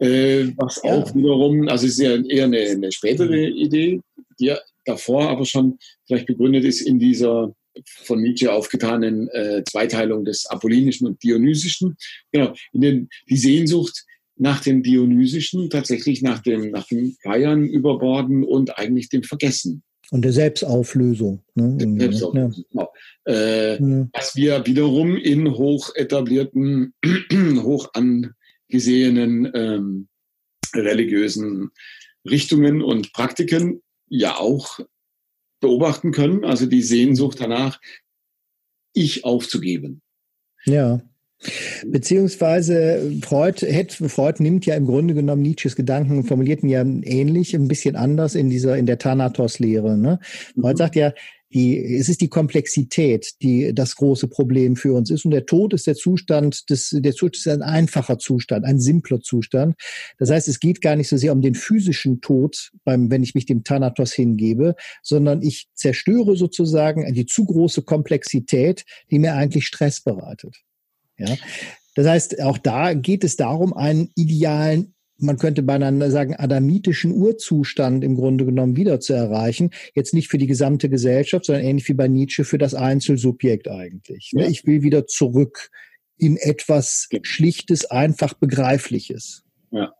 Äh, was ja. auch wiederum, also ist ja eher eine, eine spätere. Idee, die davor aber schon vielleicht begründet ist in dieser von Nietzsche aufgetanen äh, Zweiteilung des Apollinischen und Dionysischen. Genau, in den, die Sehnsucht nach dem Dionysischen, tatsächlich nach dem, nach dem Feiern überborden und eigentlich dem Vergessen. Und der Selbstauflösung. Ne? Der ne? Selbstauflösung, ja. genau. Äh, ja. Was wir wiederum in hoch etablierten, hoch angesehenen ähm, religiösen Richtungen und Praktiken ja auch beobachten können, also die Sehnsucht danach, ich aufzugeben. Ja. Beziehungsweise Freud, Freud nimmt ja im Grunde genommen Nietzsches Gedanken und formuliert ihn ja ähnlich, ein bisschen anders in dieser, in der Thanatos-Lehre. Ne? Freud mhm. sagt ja, Die, es ist die Komplexität, die das große Problem für uns ist. Und der Tod ist der Zustand des, der Zustand ist ein einfacher Zustand, ein simpler Zustand. Das heißt, es geht gar nicht so sehr um den physischen Tod, beim, wenn ich mich dem Thanatos hingebe, sondern ich zerstöre sozusagen die zu große Komplexität, die mir eigentlich Stress bereitet. Ja. Das heißt, auch da geht es darum, einen idealen man könnte beinahe sagen, adamitischen Urzustand im Grunde genommen wieder zu erreichen. Jetzt nicht für die gesamte Gesellschaft, sondern ähnlich wie bei Nietzsche für das Einzelsubjekt eigentlich. Ne? Ja. Ich will wieder zurück in etwas Schlichtes, einfach Begreifliches. Ja.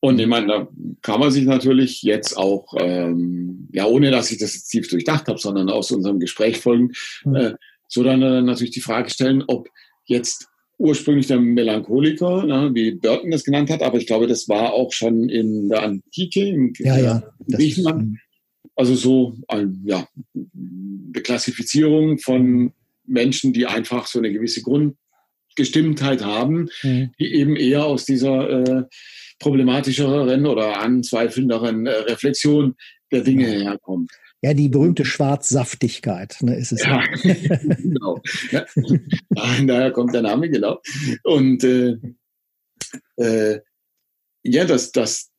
Und ich meine, da kann man sich natürlich jetzt auch, ähm, ja, ohne dass ich das jetzt tief durchdacht habe, sondern aus unserem Gespräch folgen, mhm. äh, so dann äh, natürlich die Frage stellen, ob jetzt ursprünglich der Melancholiker, ne, wie Burton das genannt hat, aber ich glaube, das war auch schon in der Antike, in ja, ja, Griechenland. Also so ein, ja, eine Klassifizierung von Menschen, die einfach so eine gewisse Grundgestimmtheit haben, mhm. die eben eher aus dieser äh, problematischeren oder anzweifelnderen äh, Reflexion der Dinge herkommt. Ja, die berühmte Schwarzsaftigkeit, ne, ist es. Ja, genau. Ja. Daher kommt der Name, genau. Und äh, äh, ja, dass, dass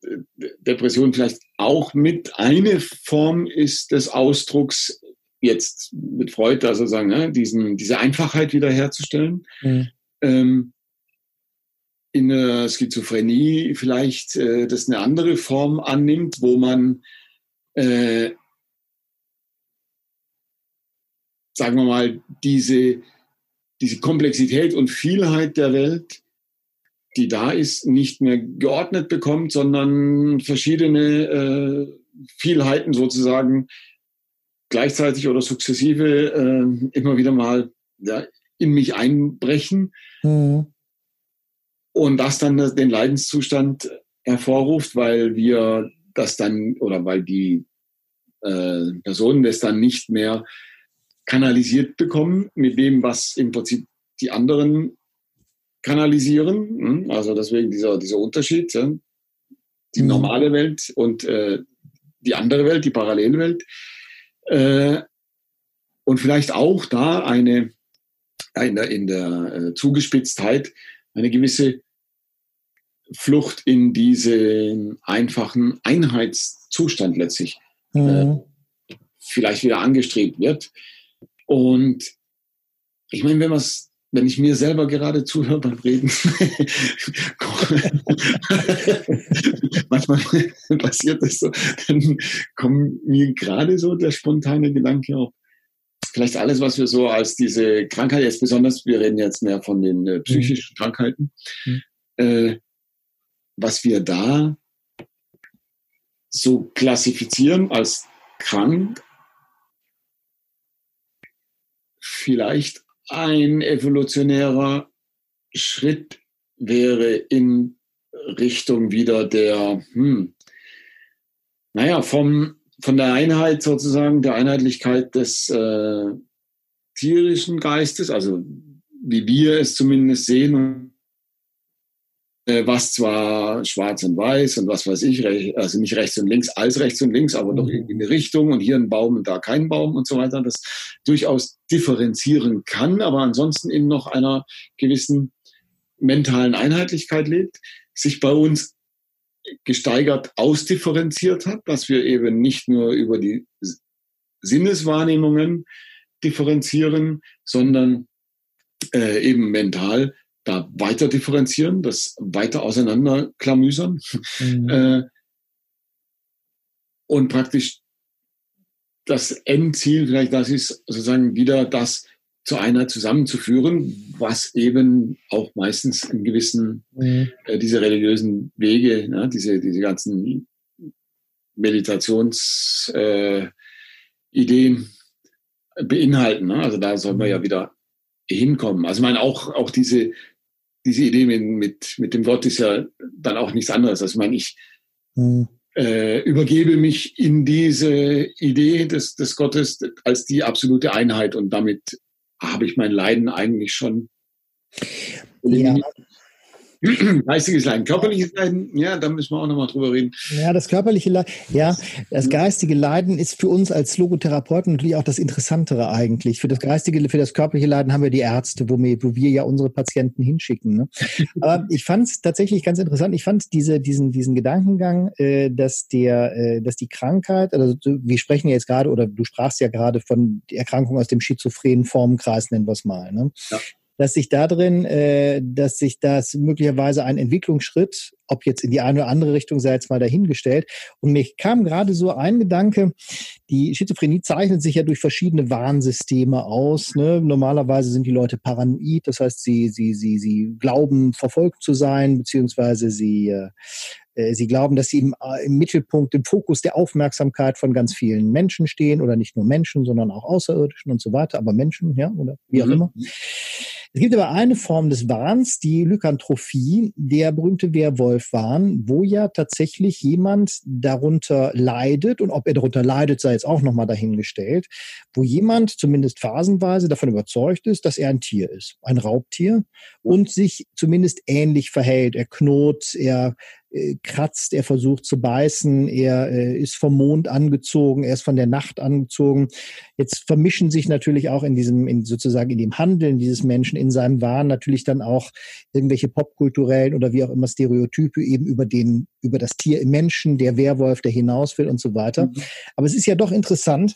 Depression vielleicht auch mit eine Form ist des Ausdrucks, jetzt mit Freud also sagen, ne, diesen, diese Einfachheit wiederherzustellen. Mhm. Ähm, in der Schizophrenie vielleicht äh, das eine andere Form annimmt, wo man äh, sagen wir mal, diese, diese Komplexität und Vielheit der Welt, die da ist, nicht mehr geordnet bekommt, sondern verschiedene äh, Vielheiten sozusagen gleichzeitig oder sukzessive äh, immer wieder mal ja, in mich einbrechen. Mhm. Und das dann den Leidenszustand hervorruft, weil wir das dann oder weil die äh, Personen das dann nicht mehr kanalisiert bekommen mit dem, was im Prinzip die anderen kanalisieren. Hm? Also deswegen dieser, dieser Unterschied. Ja? Die mhm. normale Welt und äh, die andere Welt, die Parallelwelt. Äh, und vielleicht auch da eine in der, in der äh, Zugespitztheit eine gewisse Flucht in diesen einfachen Einheitszustand letztlich mhm. äh, vielleicht wieder angestrebt wird. Und ich meine, wenn wenn ich mir selber gerade zuhöre beim Reden, manchmal passiert das so, dann kommt mir gerade so der spontane Gedanke auf, vielleicht alles, was wir so als diese Krankheit, jetzt besonders, wir reden jetzt mehr von den äh, psychischen mhm. Krankheiten, mhm. äh, was wir da so klassifizieren als krank, vielleicht ein evolutionärer Schritt wäre in Richtung wieder der, hm, naja, vom, von der Einheit sozusagen, der Einheitlichkeit des äh, tierischen Geistes, also wie wir es zumindest sehen was zwar schwarz und weiß und was weiß ich, also nicht rechts und links als rechts und links, aber doch mhm. in eine Richtung und hier ein Baum und da kein Baum und so weiter, das durchaus differenzieren kann, aber ansonsten in noch einer gewissen mentalen Einheitlichkeit lebt, sich bei uns gesteigert ausdifferenziert hat, dass wir eben nicht nur über die Sinneswahrnehmungen differenzieren, sondern äh, eben mental da weiter differenzieren, das weiter auseinanderklamüsern mhm. äh, und praktisch das Endziel vielleicht das ist, sozusagen wieder das zur Einheit zusammenzuführen, was eben auch meistens in gewissen, mhm. äh, diese religiösen Wege, ne, diese, diese ganzen Meditationsideen äh, beinhalten. Ne? Also da soll man ja mhm. wieder hinkommen. Also ich meine auch, auch diese, diese Idee mit, mit, mit dem Gott ist ja dann auch nichts anderes. Also ich meine, ich mhm. äh, übergebe mich in diese Idee des, des Gottes als die absolute Einheit und damit habe ich mein Leiden eigentlich schon ja. Geistiges Leiden, körperliches Leiden, ja, da müssen wir auch nochmal drüber reden. Ja, das körperliche Leiden, ja, das geistige Leiden ist für uns als Logotherapeuten natürlich auch das Interessantere eigentlich. Für das geistige, für das körperliche Leiden haben wir die Ärzte, wo wir, wo wir ja unsere Patienten hinschicken. Ne? Aber ich fand es tatsächlich ganz interessant. Ich fand diese, diesen, diesen Gedankengang, äh, dass der, äh, dass die Krankheit, also wir sprechen ja jetzt gerade, oder du sprachst ja gerade von Erkrankung aus dem schizophrenen Formenkreis, nennen wir es mal. Ne? Ja dass sich da drin, äh, dass sich das möglicherweise ein Entwicklungsschritt, ob jetzt in die eine oder andere Richtung sei jetzt mal dahingestellt. Und mir kam gerade so ein Gedanke, die Schizophrenie zeichnet sich ja durch verschiedene Warnsysteme aus. Ne? Normalerweise sind die Leute paranoid, das heißt, sie, sie, sie, sie glauben, verfolgt zu sein, beziehungsweise sie äh, äh, Sie glauben, dass sie im, äh, im, Mittelpunkt, im Fokus der Aufmerksamkeit von ganz vielen Menschen stehen oder nicht nur Menschen, sondern auch Außerirdischen und so weiter, aber Menschen, ja, oder wie auch mhm. immer. Es gibt aber eine Form des Wahns, die Lykantrophie, der berühmte Werwolf-Wahn, wo ja tatsächlich jemand darunter leidet und ob er darunter leidet, sei jetzt auch nochmal dahingestellt, wo jemand zumindest phasenweise davon überzeugt ist, dass er ein Tier ist, ein Raubtier und sich zumindest ähnlich verhält. Er knurrt, er äh, kratzt, er versucht zu beißen, er äh, ist vom Mond angezogen, er ist von der Nacht angezogen. Jetzt vermischen sich natürlich auch in diesem, in sozusagen in dem Handeln dieses Menschen, in seinem Wahn natürlich dann auch irgendwelche popkulturellen oder wie auch immer Stereotype eben über den, über das Tier im Menschen, der Werwolf, der hinaus will und so weiter. Mhm. Aber es ist ja doch interessant,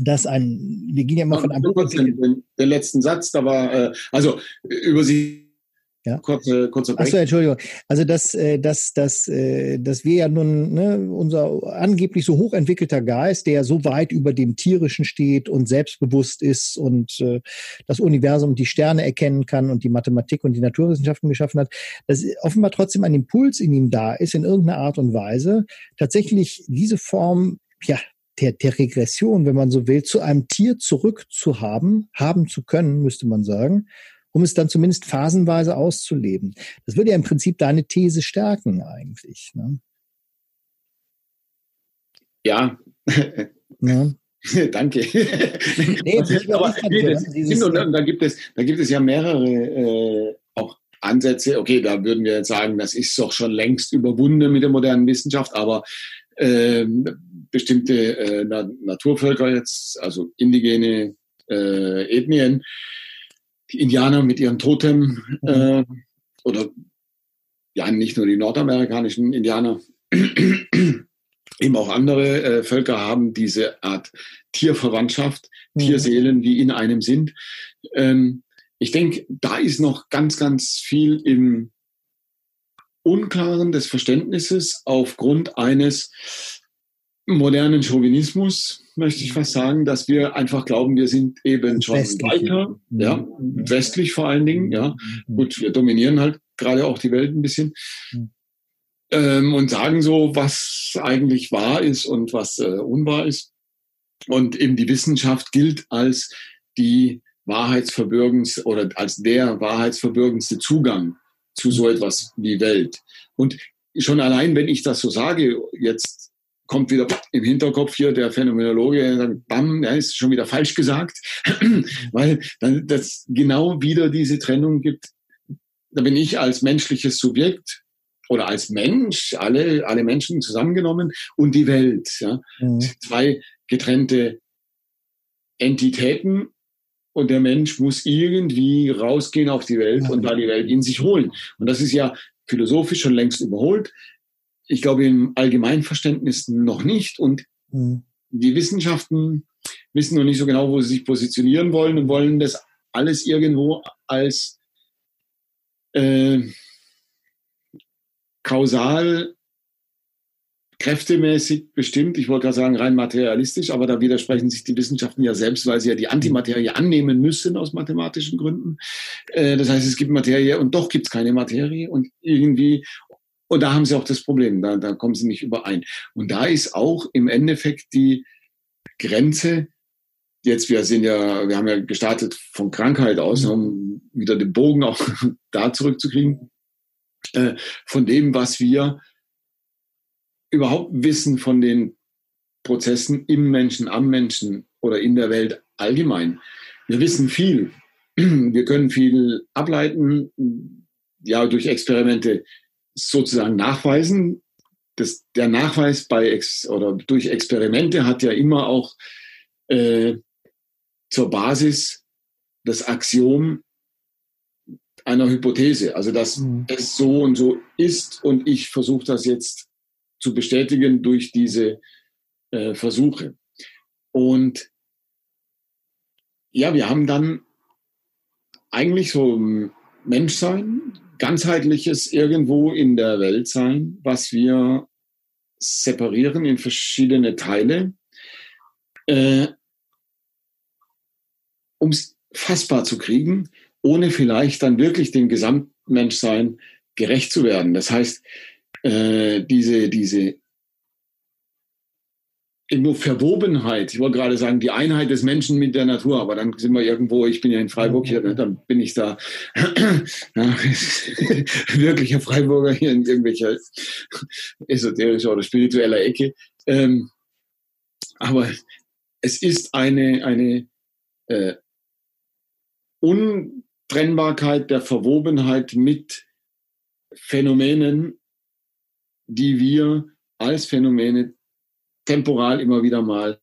dass ein, wir gehen ja immer von einem. Den, den letzten Satz, da war, äh, also über sie ja. Kurze, kurze Achso, Entschuldigung. Also dass, äh, dass, dass, äh, dass wir ja nun, ne, unser angeblich so hochentwickelter Geist, der so weit über dem Tierischen steht und selbstbewusst ist und äh, das Universum und die Sterne erkennen kann und die Mathematik und die Naturwissenschaften geschaffen hat, dass offenbar trotzdem ein Impuls in ihm da ist, in irgendeiner Art und Weise, tatsächlich diese Form, ja, der, der Regression, wenn man so will, zu einem Tier zurückzuhaben, haben zu können, müsste man sagen, um es dann zumindest phasenweise auszuleben. Das würde ja im Prinzip deine These stärken eigentlich. Ne? Ja. ja. Danke. Nee, aber, nee, das, und da gibt es, da gibt es ja mehrere äh, auch Ansätze. Okay, da würden wir jetzt sagen, das ist doch schon längst überwunden mit der modernen Wissenschaft, aber äh, bestimmte äh, Naturvölker jetzt, also indigene äh, Ethnien, die Indianer mit ihren Totem mhm. äh, oder ja nicht nur die nordamerikanischen Indianer, eben auch andere äh, Völker haben diese Art Tierverwandtschaft, mhm. Tierseelen, die in einem sind. Ähm, ich denke, da ist noch ganz, ganz viel im Unklaren des Verständnisses aufgrund eines modernen Chauvinismus, möchte ich fast sagen, dass wir einfach glauben, wir sind eben schon westlich. weiter, ja, westlich vor allen Dingen, ja. Gut, wir dominieren halt gerade auch die Welt ein bisschen. Mhm. Ähm, und sagen so, was eigentlich wahr ist und was äh, unwahr ist. Und eben die Wissenschaft gilt als die wahrheitsverbürgendste oder als der wahrheitsverbürgendste Zugang zu so etwas wie Welt. Und schon allein, wenn ich das so sage, jetzt kommt wieder im Hinterkopf hier der Phänomenologe, sagt, bam, ja, ist schon wieder falsch gesagt, weil dann das genau wieder diese Trennung gibt. Da bin ich als menschliches Subjekt oder als Mensch, alle, alle Menschen zusammengenommen und die Welt. Ja. Mhm. Zwei getrennte Entitäten und der Mensch muss irgendwie rausgehen auf die Welt und da die Welt in sich holen. Und das ist ja philosophisch schon längst überholt ich glaube im Allgemeinverständnis noch nicht. Und mhm. die Wissenschaften wissen noch nicht so genau, wo sie sich positionieren wollen und wollen das alles irgendwo als äh, kausal kräftemäßig bestimmt, ich wollte gerade sagen rein materialistisch, aber da widersprechen sich die Wissenschaften ja selbst, weil sie ja die Antimaterie annehmen müssen aus mathematischen Gründen. Äh, das heißt, es gibt Materie und doch gibt es keine Materie und irgendwie und da haben sie auch das Problem, da, da kommen sie nicht überein. Und da ist auch im Endeffekt die Grenze, jetzt wir sind ja, wir haben ja gestartet von Krankheit aus, um wieder den Bogen auch da zurückzukriegen, äh, von dem, was wir überhaupt wissen von den Prozessen im Menschen, am Menschen oder in der Welt allgemein. Wir wissen viel. Wir können viel ableiten ja durch Experimente sozusagen nachweisen. Das, der Nachweis bei Ex oder durch Experimente hat ja immer auch äh, zur Basis das Axiom einer Hypothese, also dass mhm. es so und so ist und ich versuche das jetzt zu bestätigen durch diese äh, Versuche. Und ja, wir haben dann eigentlich so Menschsein, ganzheitliches irgendwo in der Welt sein, was wir separieren in verschiedene Teile, äh, um es fassbar zu kriegen, ohne vielleicht dann wirklich dem Gesamtmenschsein gerecht zu werden. Das heißt, äh, diese, diese irgendwo Verwobenheit, ich wollte gerade sagen, die Einheit des Menschen mit der Natur, aber dann sind wir irgendwo, ich bin ja in Freiburg hier, ne, dann bin ich da wirklicher Freiburger hier in irgendwelcher esoterischer oder spiritueller Ecke. Ähm, aber es ist eine, eine äh, Untrennbarkeit der Verwobenheit mit Phänomenen, die wir als Phänomene temporal immer wieder mal.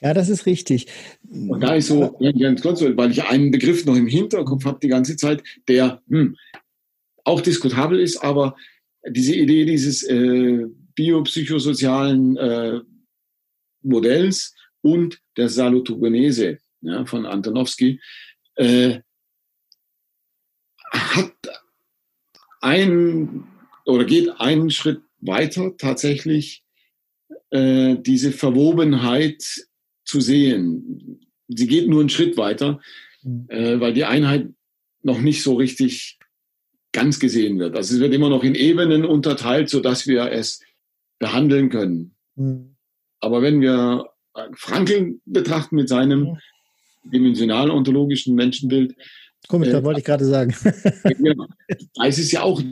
Ja, das ist richtig. Und da ist so, ganz weil ich einen Begriff noch im Hinterkopf habe die ganze Zeit, der hm, auch diskutabel ist, aber diese Idee dieses äh, biopsychosozialen äh, Modells und der Salutogenese ja, von Antonowski äh, hat ein oder geht einen Schritt weiter tatsächlich äh, diese Verwobenheit zu sehen. Sie geht nur einen Schritt weiter, mhm. äh, weil die Einheit noch nicht so richtig ganz gesehen wird. Also es wird immer noch in Ebenen unterteilt, so dass wir es behandeln können. Mhm. Aber wenn wir Frankel betrachten mit seinem dimensional-ontologischen Menschenbild. Komisch, äh, da wollte ich gerade sagen. ja, da ist es ja auch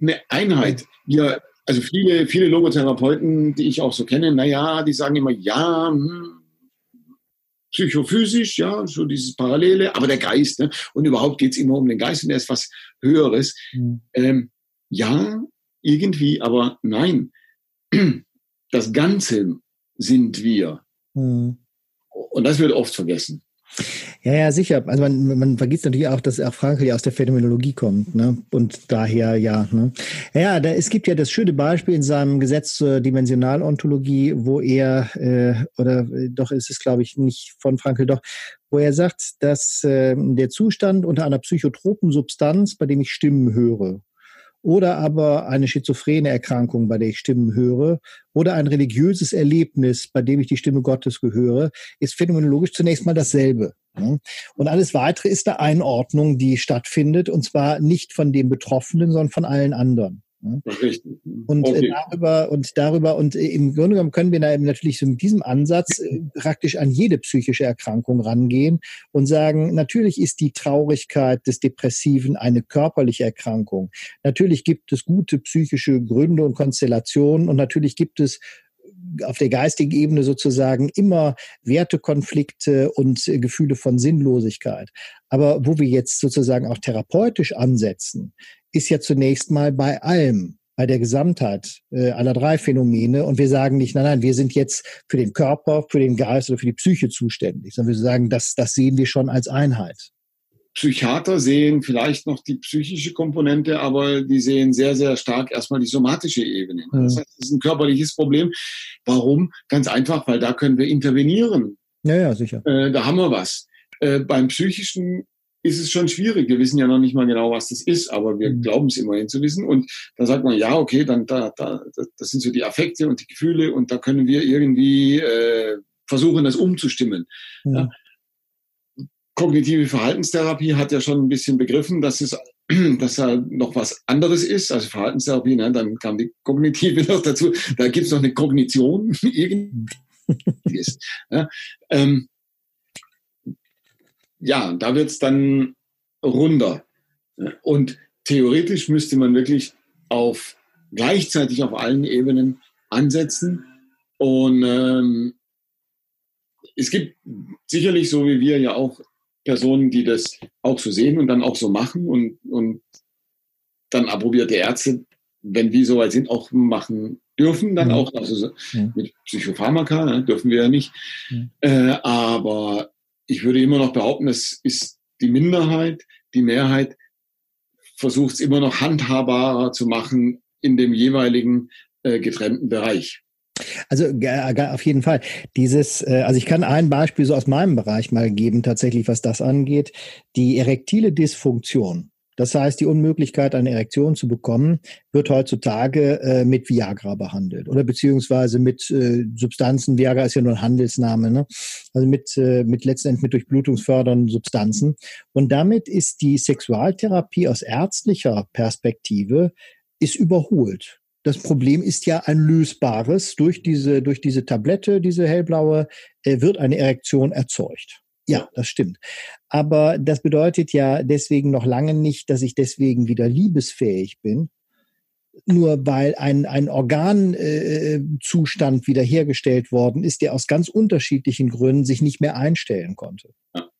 eine Einheit. Wir also viele, viele Logotherapeuten, die ich auch so kenne, naja, die sagen immer, ja, hm, psychophysisch, ja, so dieses Parallele, aber der Geist, ne? Und überhaupt geht es immer um den Geist und er ist was Höheres. Mhm. Ähm, ja, irgendwie, aber nein. Das Ganze sind wir. Mhm. Und das wird oft vergessen. Ja, ja, sicher. Also man, man vergisst natürlich auch, dass auch Frankel ja aus der Phänomenologie kommt, ne? Und daher ja, ne? Ja, da, es gibt ja das schöne Beispiel in seinem Gesetz zur Dimensionalontologie, wo er, äh, oder äh, doch ist es, glaube ich, nicht von Frankel, doch, wo er sagt, dass äh, der Zustand unter einer psychotropen Substanz, bei dem ich Stimmen höre, oder aber eine schizophrene Erkrankung, bei der ich Stimmen höre, oder ein religiöses Erlebnis, bei dem ich die Stimme Gottes gehöre, ist phänomenologisch zunächst mal dasselbe. Und alles weitere ist eine Einordnung, die stattfindet, und zwar nicht von dem Betroffenen, sondern von allen anderen. Und äh, okay. darüber und darüber und äh, im Grunde genommen können wir da natürlich so mit diesem Ansatz äh, praktisch an jede psychische Erkrankung rangehen und sagen, natürlich ist die Traurigkeit des Depressiven eine körperliche Erkrankung. Natürlich gibt es gute psychische Gründe und Konstellationen und natürlich gibt es auf der geistigen Ebene sozusagen immer Wertekonflikte und Gefühle von Sinnlosigkeit. Aber wo wir jetzt sozusagen auch therapeutisch ansetzen, ist ja zunächst mal bei allem, bei der Gesamtheit äh, aller drei Phänomene. Und wir sagen nicht, nein, nein, wir sind jetzt für den Körper, für den Geist oder für die Psyche zuständig, sondern wir sagen, das, das sehen wir schon als Einheit. Psychiater sehen vielleicht noch die psychische Komponente, aber die sehen sehr, sehr stark erstmal die somatische Ebene. Das heißt, das ist ein körperliches Problem. Warum? Ganz einfach, weil da können wir intervenieren. Ja, ja, sicher. Äh, da haben wir was. Äh, beim psychischen ist es schon schwierig. Wir wissen ja noch nicht mal genau, was das ist, aber wir mhm. glauben es immerhin zu wissen. Und da sagt man, ja, okay, dann da, da, das sind so die Affekte und die Gefühle und da können wir irgendwie äh, versuchen, das umzustimmen. Mhm. Ja. Kognitive Verhaltenstherapie hat ja schon ein bisschen begriffen, dass es dass da noch was anderes ist, also Verhaltenstherapie, ne, dann kam die Kognitive noch dazu, da gibt es noch eine Kognition, irgendwie ist. Ja, ähm, ja, da wird es dann runder. Und theoretisch müsste man wirklich auf gleichzeitig auf allen Ebenen ansetzen. Und ähm, es gibt sicherlich, so wie wir ja auch Personen, die das auch so sehen und dann auch so machen und, und dann approbierte Ärzte, wenn die soweit sind, auch machen dürfen, dann mhm. auch, also mhm. mit Psychopharmaka ne, dürfen wir ja nicht. Mhm. Äh, aber ich würde immer noch behaupten, es ist die Minderheit, die Mehrheit versucht es immer noch handhabbarer zu machen in dem jeweiligen äh, getrennten Bereich. Also auf jeden Fall. Dieses, äh, also ich kann ein Beispiel so aus meinem Bereich mal geben, tatsächlich, was das angeht. Die erektile Dysfunktion. Das heißt, die Unmöglichkeit, eine Erektion zu bekommen, wird heutzutage äh, mit Viagra behandelt oder beziehungsweise mit äh, Substanzen. Viagra ist ja nur ein Handelsname, ne? Also mit, äh, mit letztendlich mit durchblutungsfördernden Substanzen. Und damit ist die Sexualtherapie aus ärztlicher Perspektive ist überholt. Das Problem ist ja ein lösbares. Durch diese, durch diese Tablette, diese hellblaue, äh, wird eine Erektion erzeugt. Ja, das stimmt. Aber das bedeutet ja deswegen noch lange nicht, dass ich deswegen wieder liebesfähig bin. Nur weil ein, ein Organzustand äh, wiederhergestellt worden ist, der aus ganz unterschiedlichen Gründen sich nicht mehr einstellen konnte.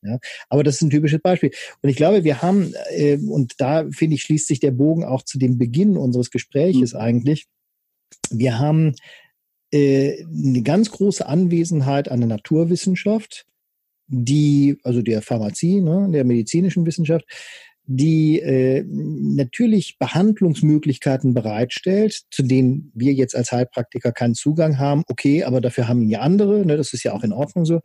Ja, aber das ist ein typisches Beispiel. Und ich glaube, wir haben, äh, und da finde ich, schließt sich der Bogen auch zu dem Beginn unseres Gespräches mhm. eigentlich. Wir haben äh, eine ganz große Anwesenheit an der Naturwissenschaft, die, also der Pharmazie, ne, der medizinischen Wissenschaft, die äh, natürlich Behandlungsmöglichkeiten bereitstellt, zu denen wir jetzt als Heilpraktiker keinen Zugang haben. Okay, aber dafür haben ja andere, ne, das ist ja auch in Ordnung so.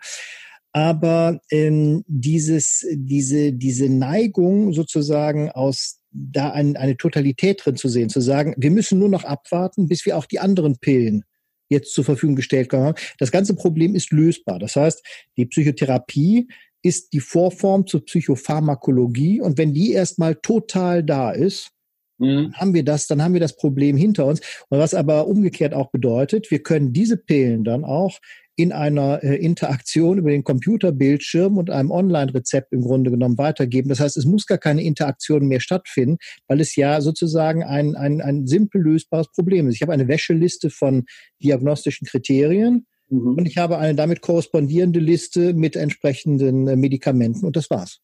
Aber ähm, dieses, diese, diese Neigung sozusagen aus da ein, eine Totalität drin zu sehen, zu sagen, wir müssen nur noch abwarten, bis wir auch die anderen Pillen jetzt zur Verfügung gestellt haben. Das ganze Problem ist lösbar. Das heißt, die Psychotherapie ist die Vorform zur Psychopharmakologie und wenn die erstmal total da ist, mhm. haben wir das, dann haben wir das Problem hinter uns. Und was aber umgekehrt auch bedeutet, wir können diese Pillen dann auch in einer äh, Interaktion über den Computerbildschirm und einem Online-Rezept im Grunde genommen weitergeben. Das heißt, es muss gar keine Interaktion mehr stattfinden, weil es ja sozusagen ein, ein, ein simpel lösbares Problem ist. Ich habe eine Wäscheliste von diagnostischen Kriterien mhm. und ich habe eine damit korrespondierende Liste mit entsprechenden äh, Medikamenten und das war's.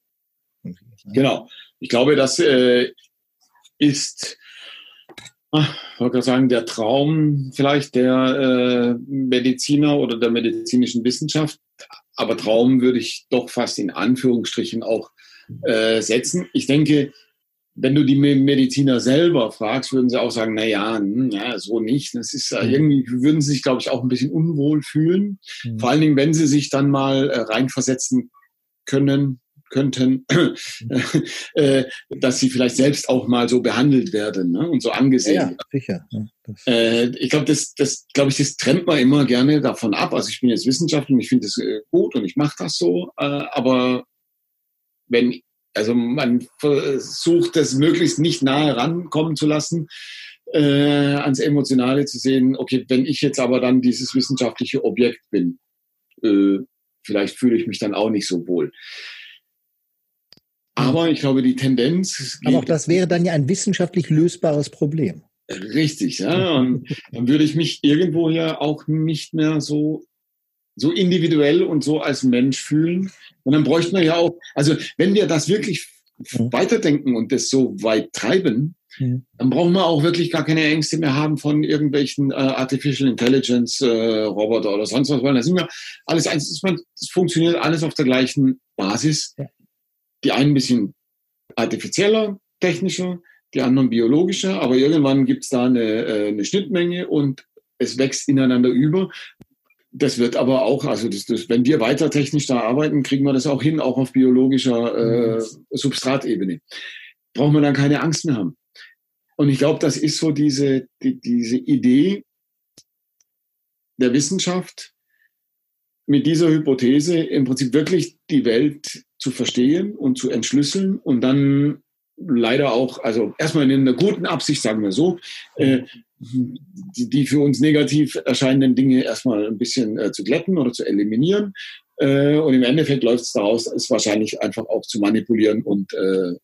Genau. Ich glaube, das äh, ist ich wollte gerade sagen, der Traum vielleicht der äh, Mediziner oder der medizinischen Wissenschaft. Aber Traum würde ich doch fast in Anführungsstrichen auch äh, setzen. Ich denke, wenn du die Mediziner selber fragst, würden sie auch sagen, na ja, hm, ja so nicht. Das ist äh, irgendwie würden sie sich, glaube ich, auch ein bisschen unwohl fühlen. Mhm. Vor allen Dingen, wenn sie sich dann mal äh, reinversetzen können könnten, äh, dass sie vielleicht selbst auch mal so behandelt werden ne? und so angesehen. Ja, sicher. Ja, äh, ich glaube, das, das glaube ich, das trennt man immer gerne davon ab. Also ich bin jetzt Wissenschaftler und ich finde das äh, gut und ich mache das so, äh, aber wenn also man versucht, das möglichst nicht nahe rankommen zu lassen, äh, ans Emotionale zu sehen, okay, wenn ich jetzt aber dann dieses wissenschaftliche Objekt bin, äh, vielleicht fühle ich mich dann auch nicht so wohl. Aber ich glaube, die Tendenz. Aber auch das wäre dann ja ein wissenschaftlich lösbares Problem. Richtig, ja. Und dann würde ich mich irgendwo ja auch nicht mehr so, so individuell und so als Mensch fühlen. Und dann bräuchten wir ja auch, also wenn wir das wirklich mhm. weiterdenken und das so weit treiben, mhm. dann brauchen wir auch wirklich gar keine Ängste mehr haben von irgendwelchen äh, Artificial Intelligence äh, Roboter oder sonst was, weil da sind wir alles eins, das funktioniert alles auf der gleichen Basis. Ja. Die einen ein bisschen artifizieller, technischer, die anderen biologischer, aber irgendwann gibt es da eine, äh, eine Schnittmenge und es wächst ineinander über. Das wird aber auch, also das, das, wenn wir weiter technisch da arbeiten, kriegen wir das auch hin, auch auf biologischer äh, mhm. Substratebene. Brauchen wir dann keine Angst mehr haben. Und ich glaube, das ist so diese, die, diese Idee der Wissenschaft, mit dieser Hypothese im Prinzip wirklich die Welt zu verstehen und zu entschlüsseln und dann leider auch, also erstmal in einer guten Absicht, sagen wir so, äh, die, die, für uns negativ erscheinenden Dinge erstmal ein bisschen äh, zu glätten oder zu eliminieren. Äh, und im Endeffekt läuft es daraus, es wahrscheinlich einfach auch zu manipulieren und äh,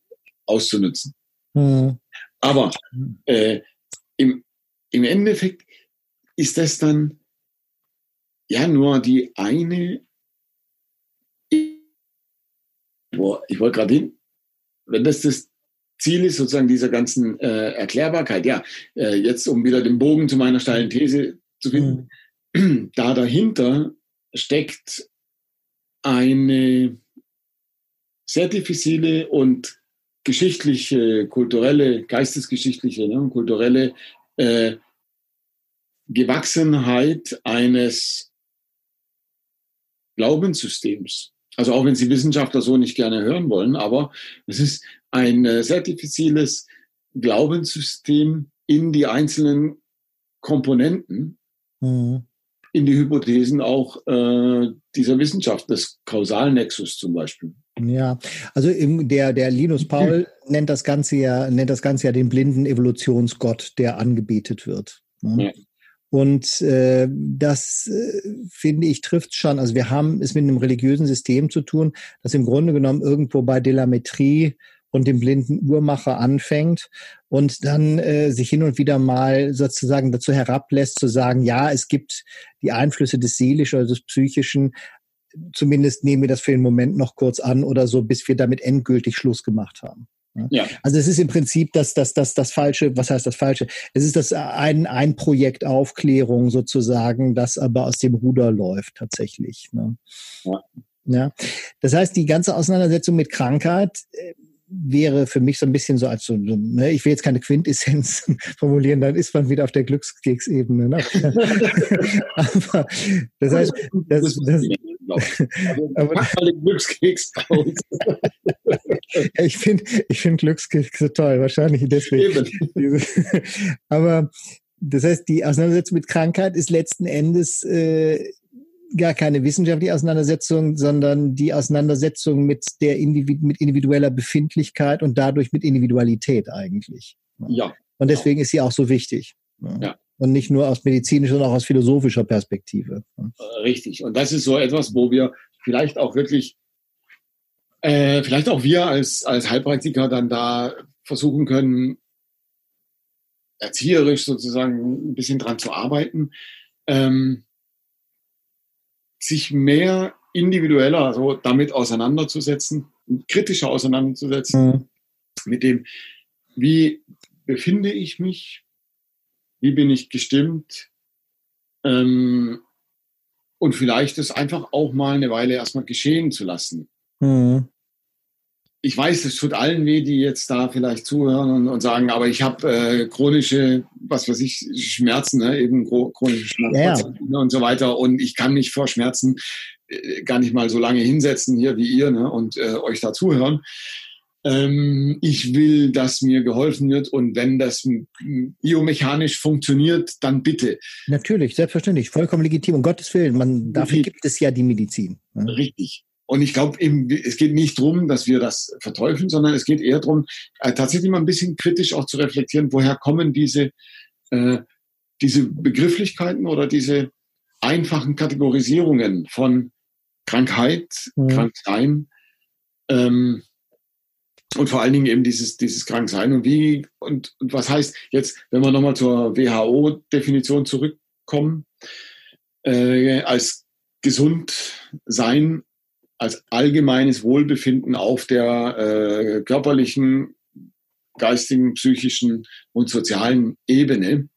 auszunutzen. Mhm. Aber äh, im, im Endeffekt ist das dann ja nur die eine Boah, ich wollte gerade hin, wenn das das Ziel ist sozusagen dieser ganzen äh, Erklärbarkeit. Ja, äh, jetzt um wieder den Bogen zu meiner steilen These zu finden, mhm. da dahinter steckt eine sehr diffizile und geschichtliche, kulturelle, geistesgeschichtliche, ne, kulturelle äh, Gewachsenheit eines Glaubenssystems. Also auch wenn Sie Wissenschaftler so nicht gerne hören wollen, aber es ist ein äh, sehr diffiziles Glaubenssystem in die einzelnen Komponenten, mhm. in die Hypothesen auch äh, dieser Wissenschaft, des Kausalnexus zum Beispiel. Ja, also im, der, der Linus Paul nennt das Ganze ja, nennt das Ganze ja den blinden Evolutionsgott, der angebetet wird. Ne? Ja. Und äh, das äh, finde ich trifft schon. Also wir haben es mit einem religiösen System zu tun, das im Grunde genommen irgendwo bei Delametrie und dem blinden Uhrmacher anfängt und dann äh, sich hin und wieder mal sozusagen dazu herablässt zu sagen, ja, es gibt die Einflüsse des Seelischen oder des Psychischen, zumindest nehmen wir das für den Moment noch kurz an oder so, bis wir damit endgültig Schluss gemacht haben. Ja. Also es ist im Prinzip das, das, das, das Falsche, was heißt das Falsche? Es ist das ein, ein Projekt Aufklärung sozusagen, das aber aus dem Ruder läuft tatsächlich. Ne? Ja. ja. Das heißt, die ganze Auseinandersetzung mit Krankheit äh, wäre für mich so ein bisschen so als so, ne, ich will jetzt keine Quintessenz formulieren, dann ist man wieder auf der Glückskeksebene. Ne? aber das heißt, das, das, aber, Pack mal den Glückskeks aus. ich finde ich find Glückskekse toll, wahrscheinlich deswegen. aber das heißt, die Auseinandersetzung mit Krankheit ist letzten Endes äh, gar keine wissenschaftliche Auseinandersetzung, sondern die Auseinandersetzung mit der Individu mit individueller Befindlichkeit und dadurch mit Individualität eigentlich. Ja. Und deswegen ist sie auch so wichtig. Ja. Und nicht nur aus medizinischer, sondern auch aus philosophischer Perspektive. Richtig. Und das ist so etwas, wo wir vielleicht auch wirklich, äh, vielleicht auch wir als, als Heilpraktiker dann da versuchen können, erzieherisch sozusagen ein bisschen dran zu arbeiten. Ähm, sich mehr individueller also damit auseinanderzusetzen, kritischer auseinanderzusetzen mhm. mit dem, wie befinde ich mich, wie bin ich gestimmt ähm, und vielleicht es einfach auch mal eine Weile erstmal geschehen zu lassen. Mhm ich weiß, es tut allen weh, die jetzt da vielleicht zuhören und, und sagen, aber ich habe äh, chronische, was weiß ich, Schmerzen, ne? eben chronische Schmerzen ja. und so weiter. Und ich kann mich vor Schmerzen äh, gar nicht mal so lange hinsetzen hier wie ihr ne? und äh, euch da zuhören. Ähm, ich will, dass mir geholfen wird und wenn das biomechanisch funktioniert, dann bitte. Natürlich, selbstverständlich, vollkommen legitim. Um Gottes Willen, man, dafür gibt es ja die Medizin. Ne? Richtig. Und ich glaube eben, es geht nicht darum, dass wir das verteufeln, sondern es geht eher darum, äh, tatsächlich mal ein bisschen kritisch auch zu reflektieren, woher kommen diese, äh, diese Begrifflichkeiten oder diese einfachen Kategorisierungen von Krankheit, mhm. Kranksein ähm, und vor allen Dingen eben dieses, dieses Kranksein und wie und, und was heißt jetzt, wenn wir nochmal zur WHO-Definition zurückkommen, äh, als gesund sein als allgemeines Wohlbefinden auf der äh, körperlichen, geistigen, psychischen und sozialen Ebene.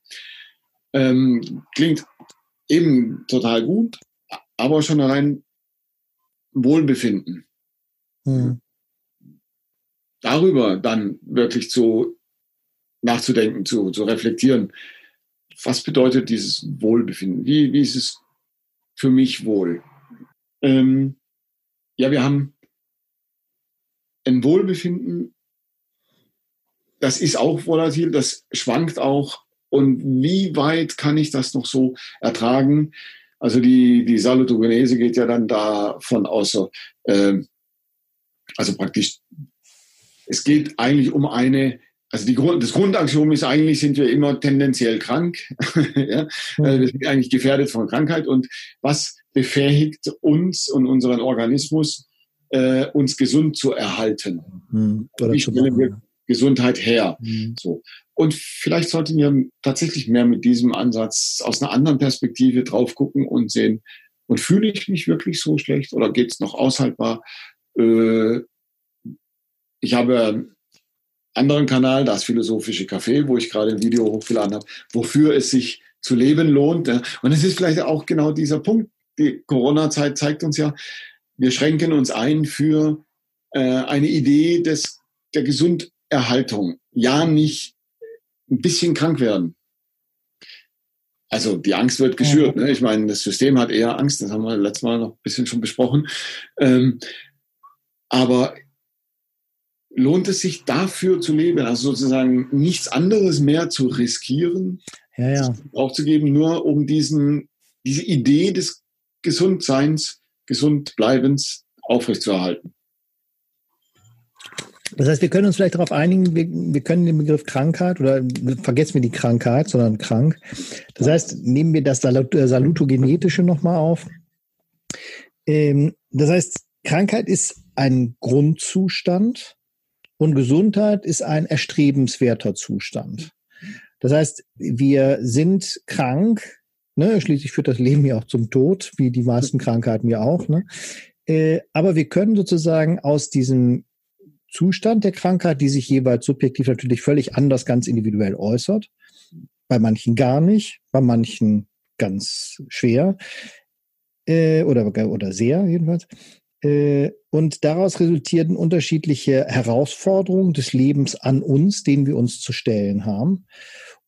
Ähm, klingt eben total gut, aber schon allein Wohlbefinden. Mhm. Darüber dann wirklich zu nachzudenken, zu, zu reflektieren. Was bedeutet dieses Wohlbefinden? Wie, wie ist es für mich wohl? Ähm, ja, wir haben ein Wohlbefinden, das ist auch volatil, das schwankt auch. Und wie weit kann ich das noch so ertragen? Also die, die Salutogenese geht ja dann davon aus, so, äh, also praktisch, es geht eigentlich um eine, also die Grund, das Grundaxiom ist eigentlich, sind wir immer tendenziell krank. ja? Mhm. Wir sind eigentlich gefährdet von Krankheit. Und was befähigt uns und unseren Organismus, äh, uns gesund zu erhalten. Mhm. Wie stellen wir Gesundheit her? Mhm. So. Und vielleicht sollten wir tatsächlich mehr mit diesem Ansatz aus einer anderen Perspektive drauf gucken und sehen, und fühle ich mich wirklich so schlecht oder geht es noch aushaltbar? Äh, ich habe anderen Kanal, das Philosophische Café, wo ich gerade ein Video hochgeladen habe, wofür es sich zu leben lohnt. Und es ist vielleicht auch genau dieser Punkt. Die Corona-Zeit zeigt uns ja, wir schränken uns ein für äh, eine Idee des, der Gesunderhaltung. Ja, nicht ein bisschen krank werden. Also die Angst wird geschürt. Ne? Ich meine, das System hat eher Angst. Das haben wir letztes Mal noch ein bisschen schon besprochen. Ähm, aber lohnt es sich dafür zu leben, also sozusagen nichts anderes mehr zu riskieren, ja, ja. aufzugeben, nur um diesen, diese Idee des Gesundseins, Gesundbleibens aufrechtzuerhalten. Das heißt, wir können uns vielleicht darauf einigen, wir, wir können den Begriff Krankheit oder vergessen wir die Krankheit, sondern krank. Das heißt, nehmen wir das äh, Salutogenetische nochmal auf. Ähm, das heißt, Krankheit ist ein Grundzustand und Gesundheit ist ein erstrebenswerter Zustand. Das heißt, wir sind krank, ne? schließlich führt das Leben ja auch zum Tod, wie die meisten Krankheiten ja auch. Ne? Äh, aber wir können sozusagen aus diesem Zustand der Krankheit, die sich jeweils subjektiv natürlich völlig anders ganz individuell äußert, bei manchen gar nicht, bei manchen ganz schwer äh, oder, oder sehr jedenfalls, äh, und daraus resultierten unterschiedliche Herausforderungen des Lebens an uns, denen wir uns zu stellen haben.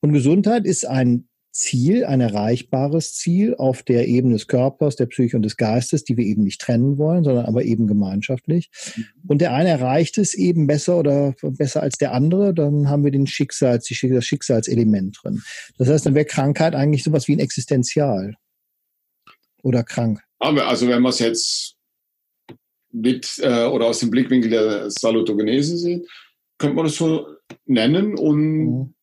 Und Gesundheit ist ein Ziel, ein erreichbares Ziel auf der Ebene des Körpers, der Psyche und des Geistes, die wir eben nicht trennen wollen, sondern aber eben gemeinschaftlich. Mhm. Und der eine erreicht es eben besser oder besser als der andere, dann haben wir den Schicksals, das Schicksalselement drin. Das heißt, dann wäre Krankheit eigentlich sowas wie ein Existenzial. Oder krank. Aber also wenn man es jetzt mit äh, oder aus dem Blickwinkel der Salutogenese sieht, könnte man das so nennen und mhm.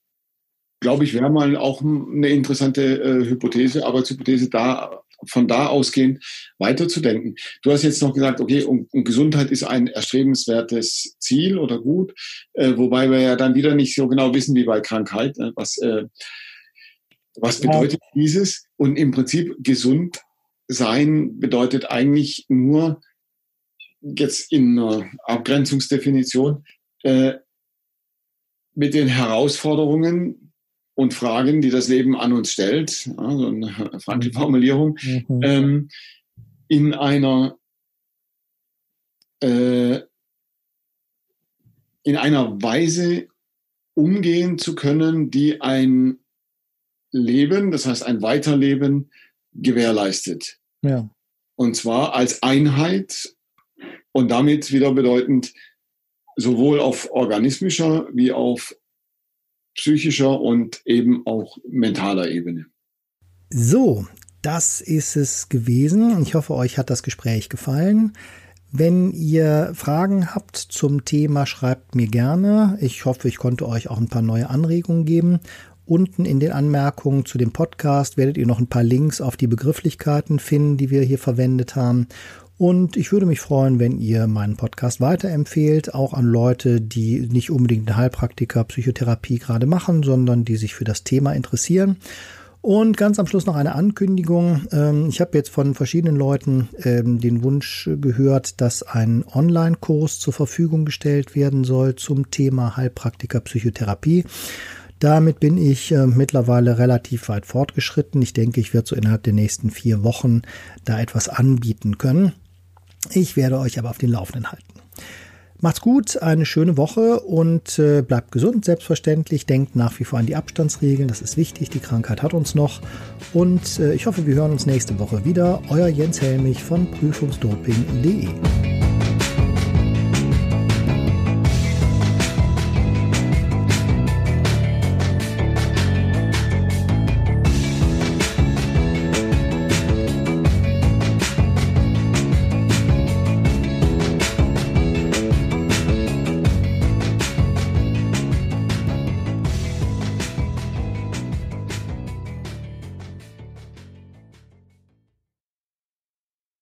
Glaube ich, wäre mal auch eine interessante äh, Hypothese, Arbeitshypothese da von da ausgehend weiterzudenken. Du hast jetzt noch gesagt, okay, und, und Gesundheit ist ein erstrebenswertes Ziel oder gut, äh, wobei wir ja dann wieder nicht so genau wissen wie bei Krankheit, äh, was, äh, was bedeutet ja. dieses? Und im Prinzip gesund sein bedeutet eigentlich nur jetzt in einer Abgrenzungsdefinition äh, mit den Herausforderungen und Fragen, die das Leben an uns stellt, also eine Frankl-Formulierung, mhm. ähm, in einer äh, in einer Weise umgehen zu können, die ein Leben, das heißt ein Weiterleben, gewährleistet. Ja. Und zwar als Einheit und damit wieder bedeutend sowohl auf organismischer wie auf psychischer und eben auch mentaler Ebene. So, das ist es gewesen. Ich hoffe, euch hat das Gespräch gefallen. Wenn ihr Fragen habt zum Thema, schreibt mir gerne. Ich hoffe, ich konnte euch auch ein paar neue Anregungen geben. Unten in den Anmerkungen zu dem Podcast werdet ihr noch ein paar Links auf die Begrifflichkeiten finden, die wir hier verwendet haben. Und ich würde mich freuen, wenn ihr meinen Podcast weiterempfehlt, auch an Leute, die nicht unbedingt eine Heilpraktiker Psychotherapie gerade machen, sondern die sich für das Thema interessieren. Und ganz am Schluss noch eine Ankündigung. Ähm, ich habe jetzt von verschiedenen Leuten ähm, den Wunsch gehört, dass ein Online-Kurs zur Verfügung gestellt werden soll zum Thema Heilpraktiker Psychotherapie. Damit bin ich äh, mittlerweile relativ weit fortgeschritten. Ich denke, ich werde so innerhalb der nächsten vier Wochen da etwas anbieten können. Ich werde euch aber auf den Laufenden halten. Macht's gut, eine schöne Woche und äh, bleibt gesund, selbstverständlich. Denkt nach wie vor an die Abstandsregeln, das ist wichtig. Die Krankheit hat uns noch. Und äh, ich hoffe, wir hören uns nächste Woche wieder. Euer Jens Helmich von prüfungsdoping.de.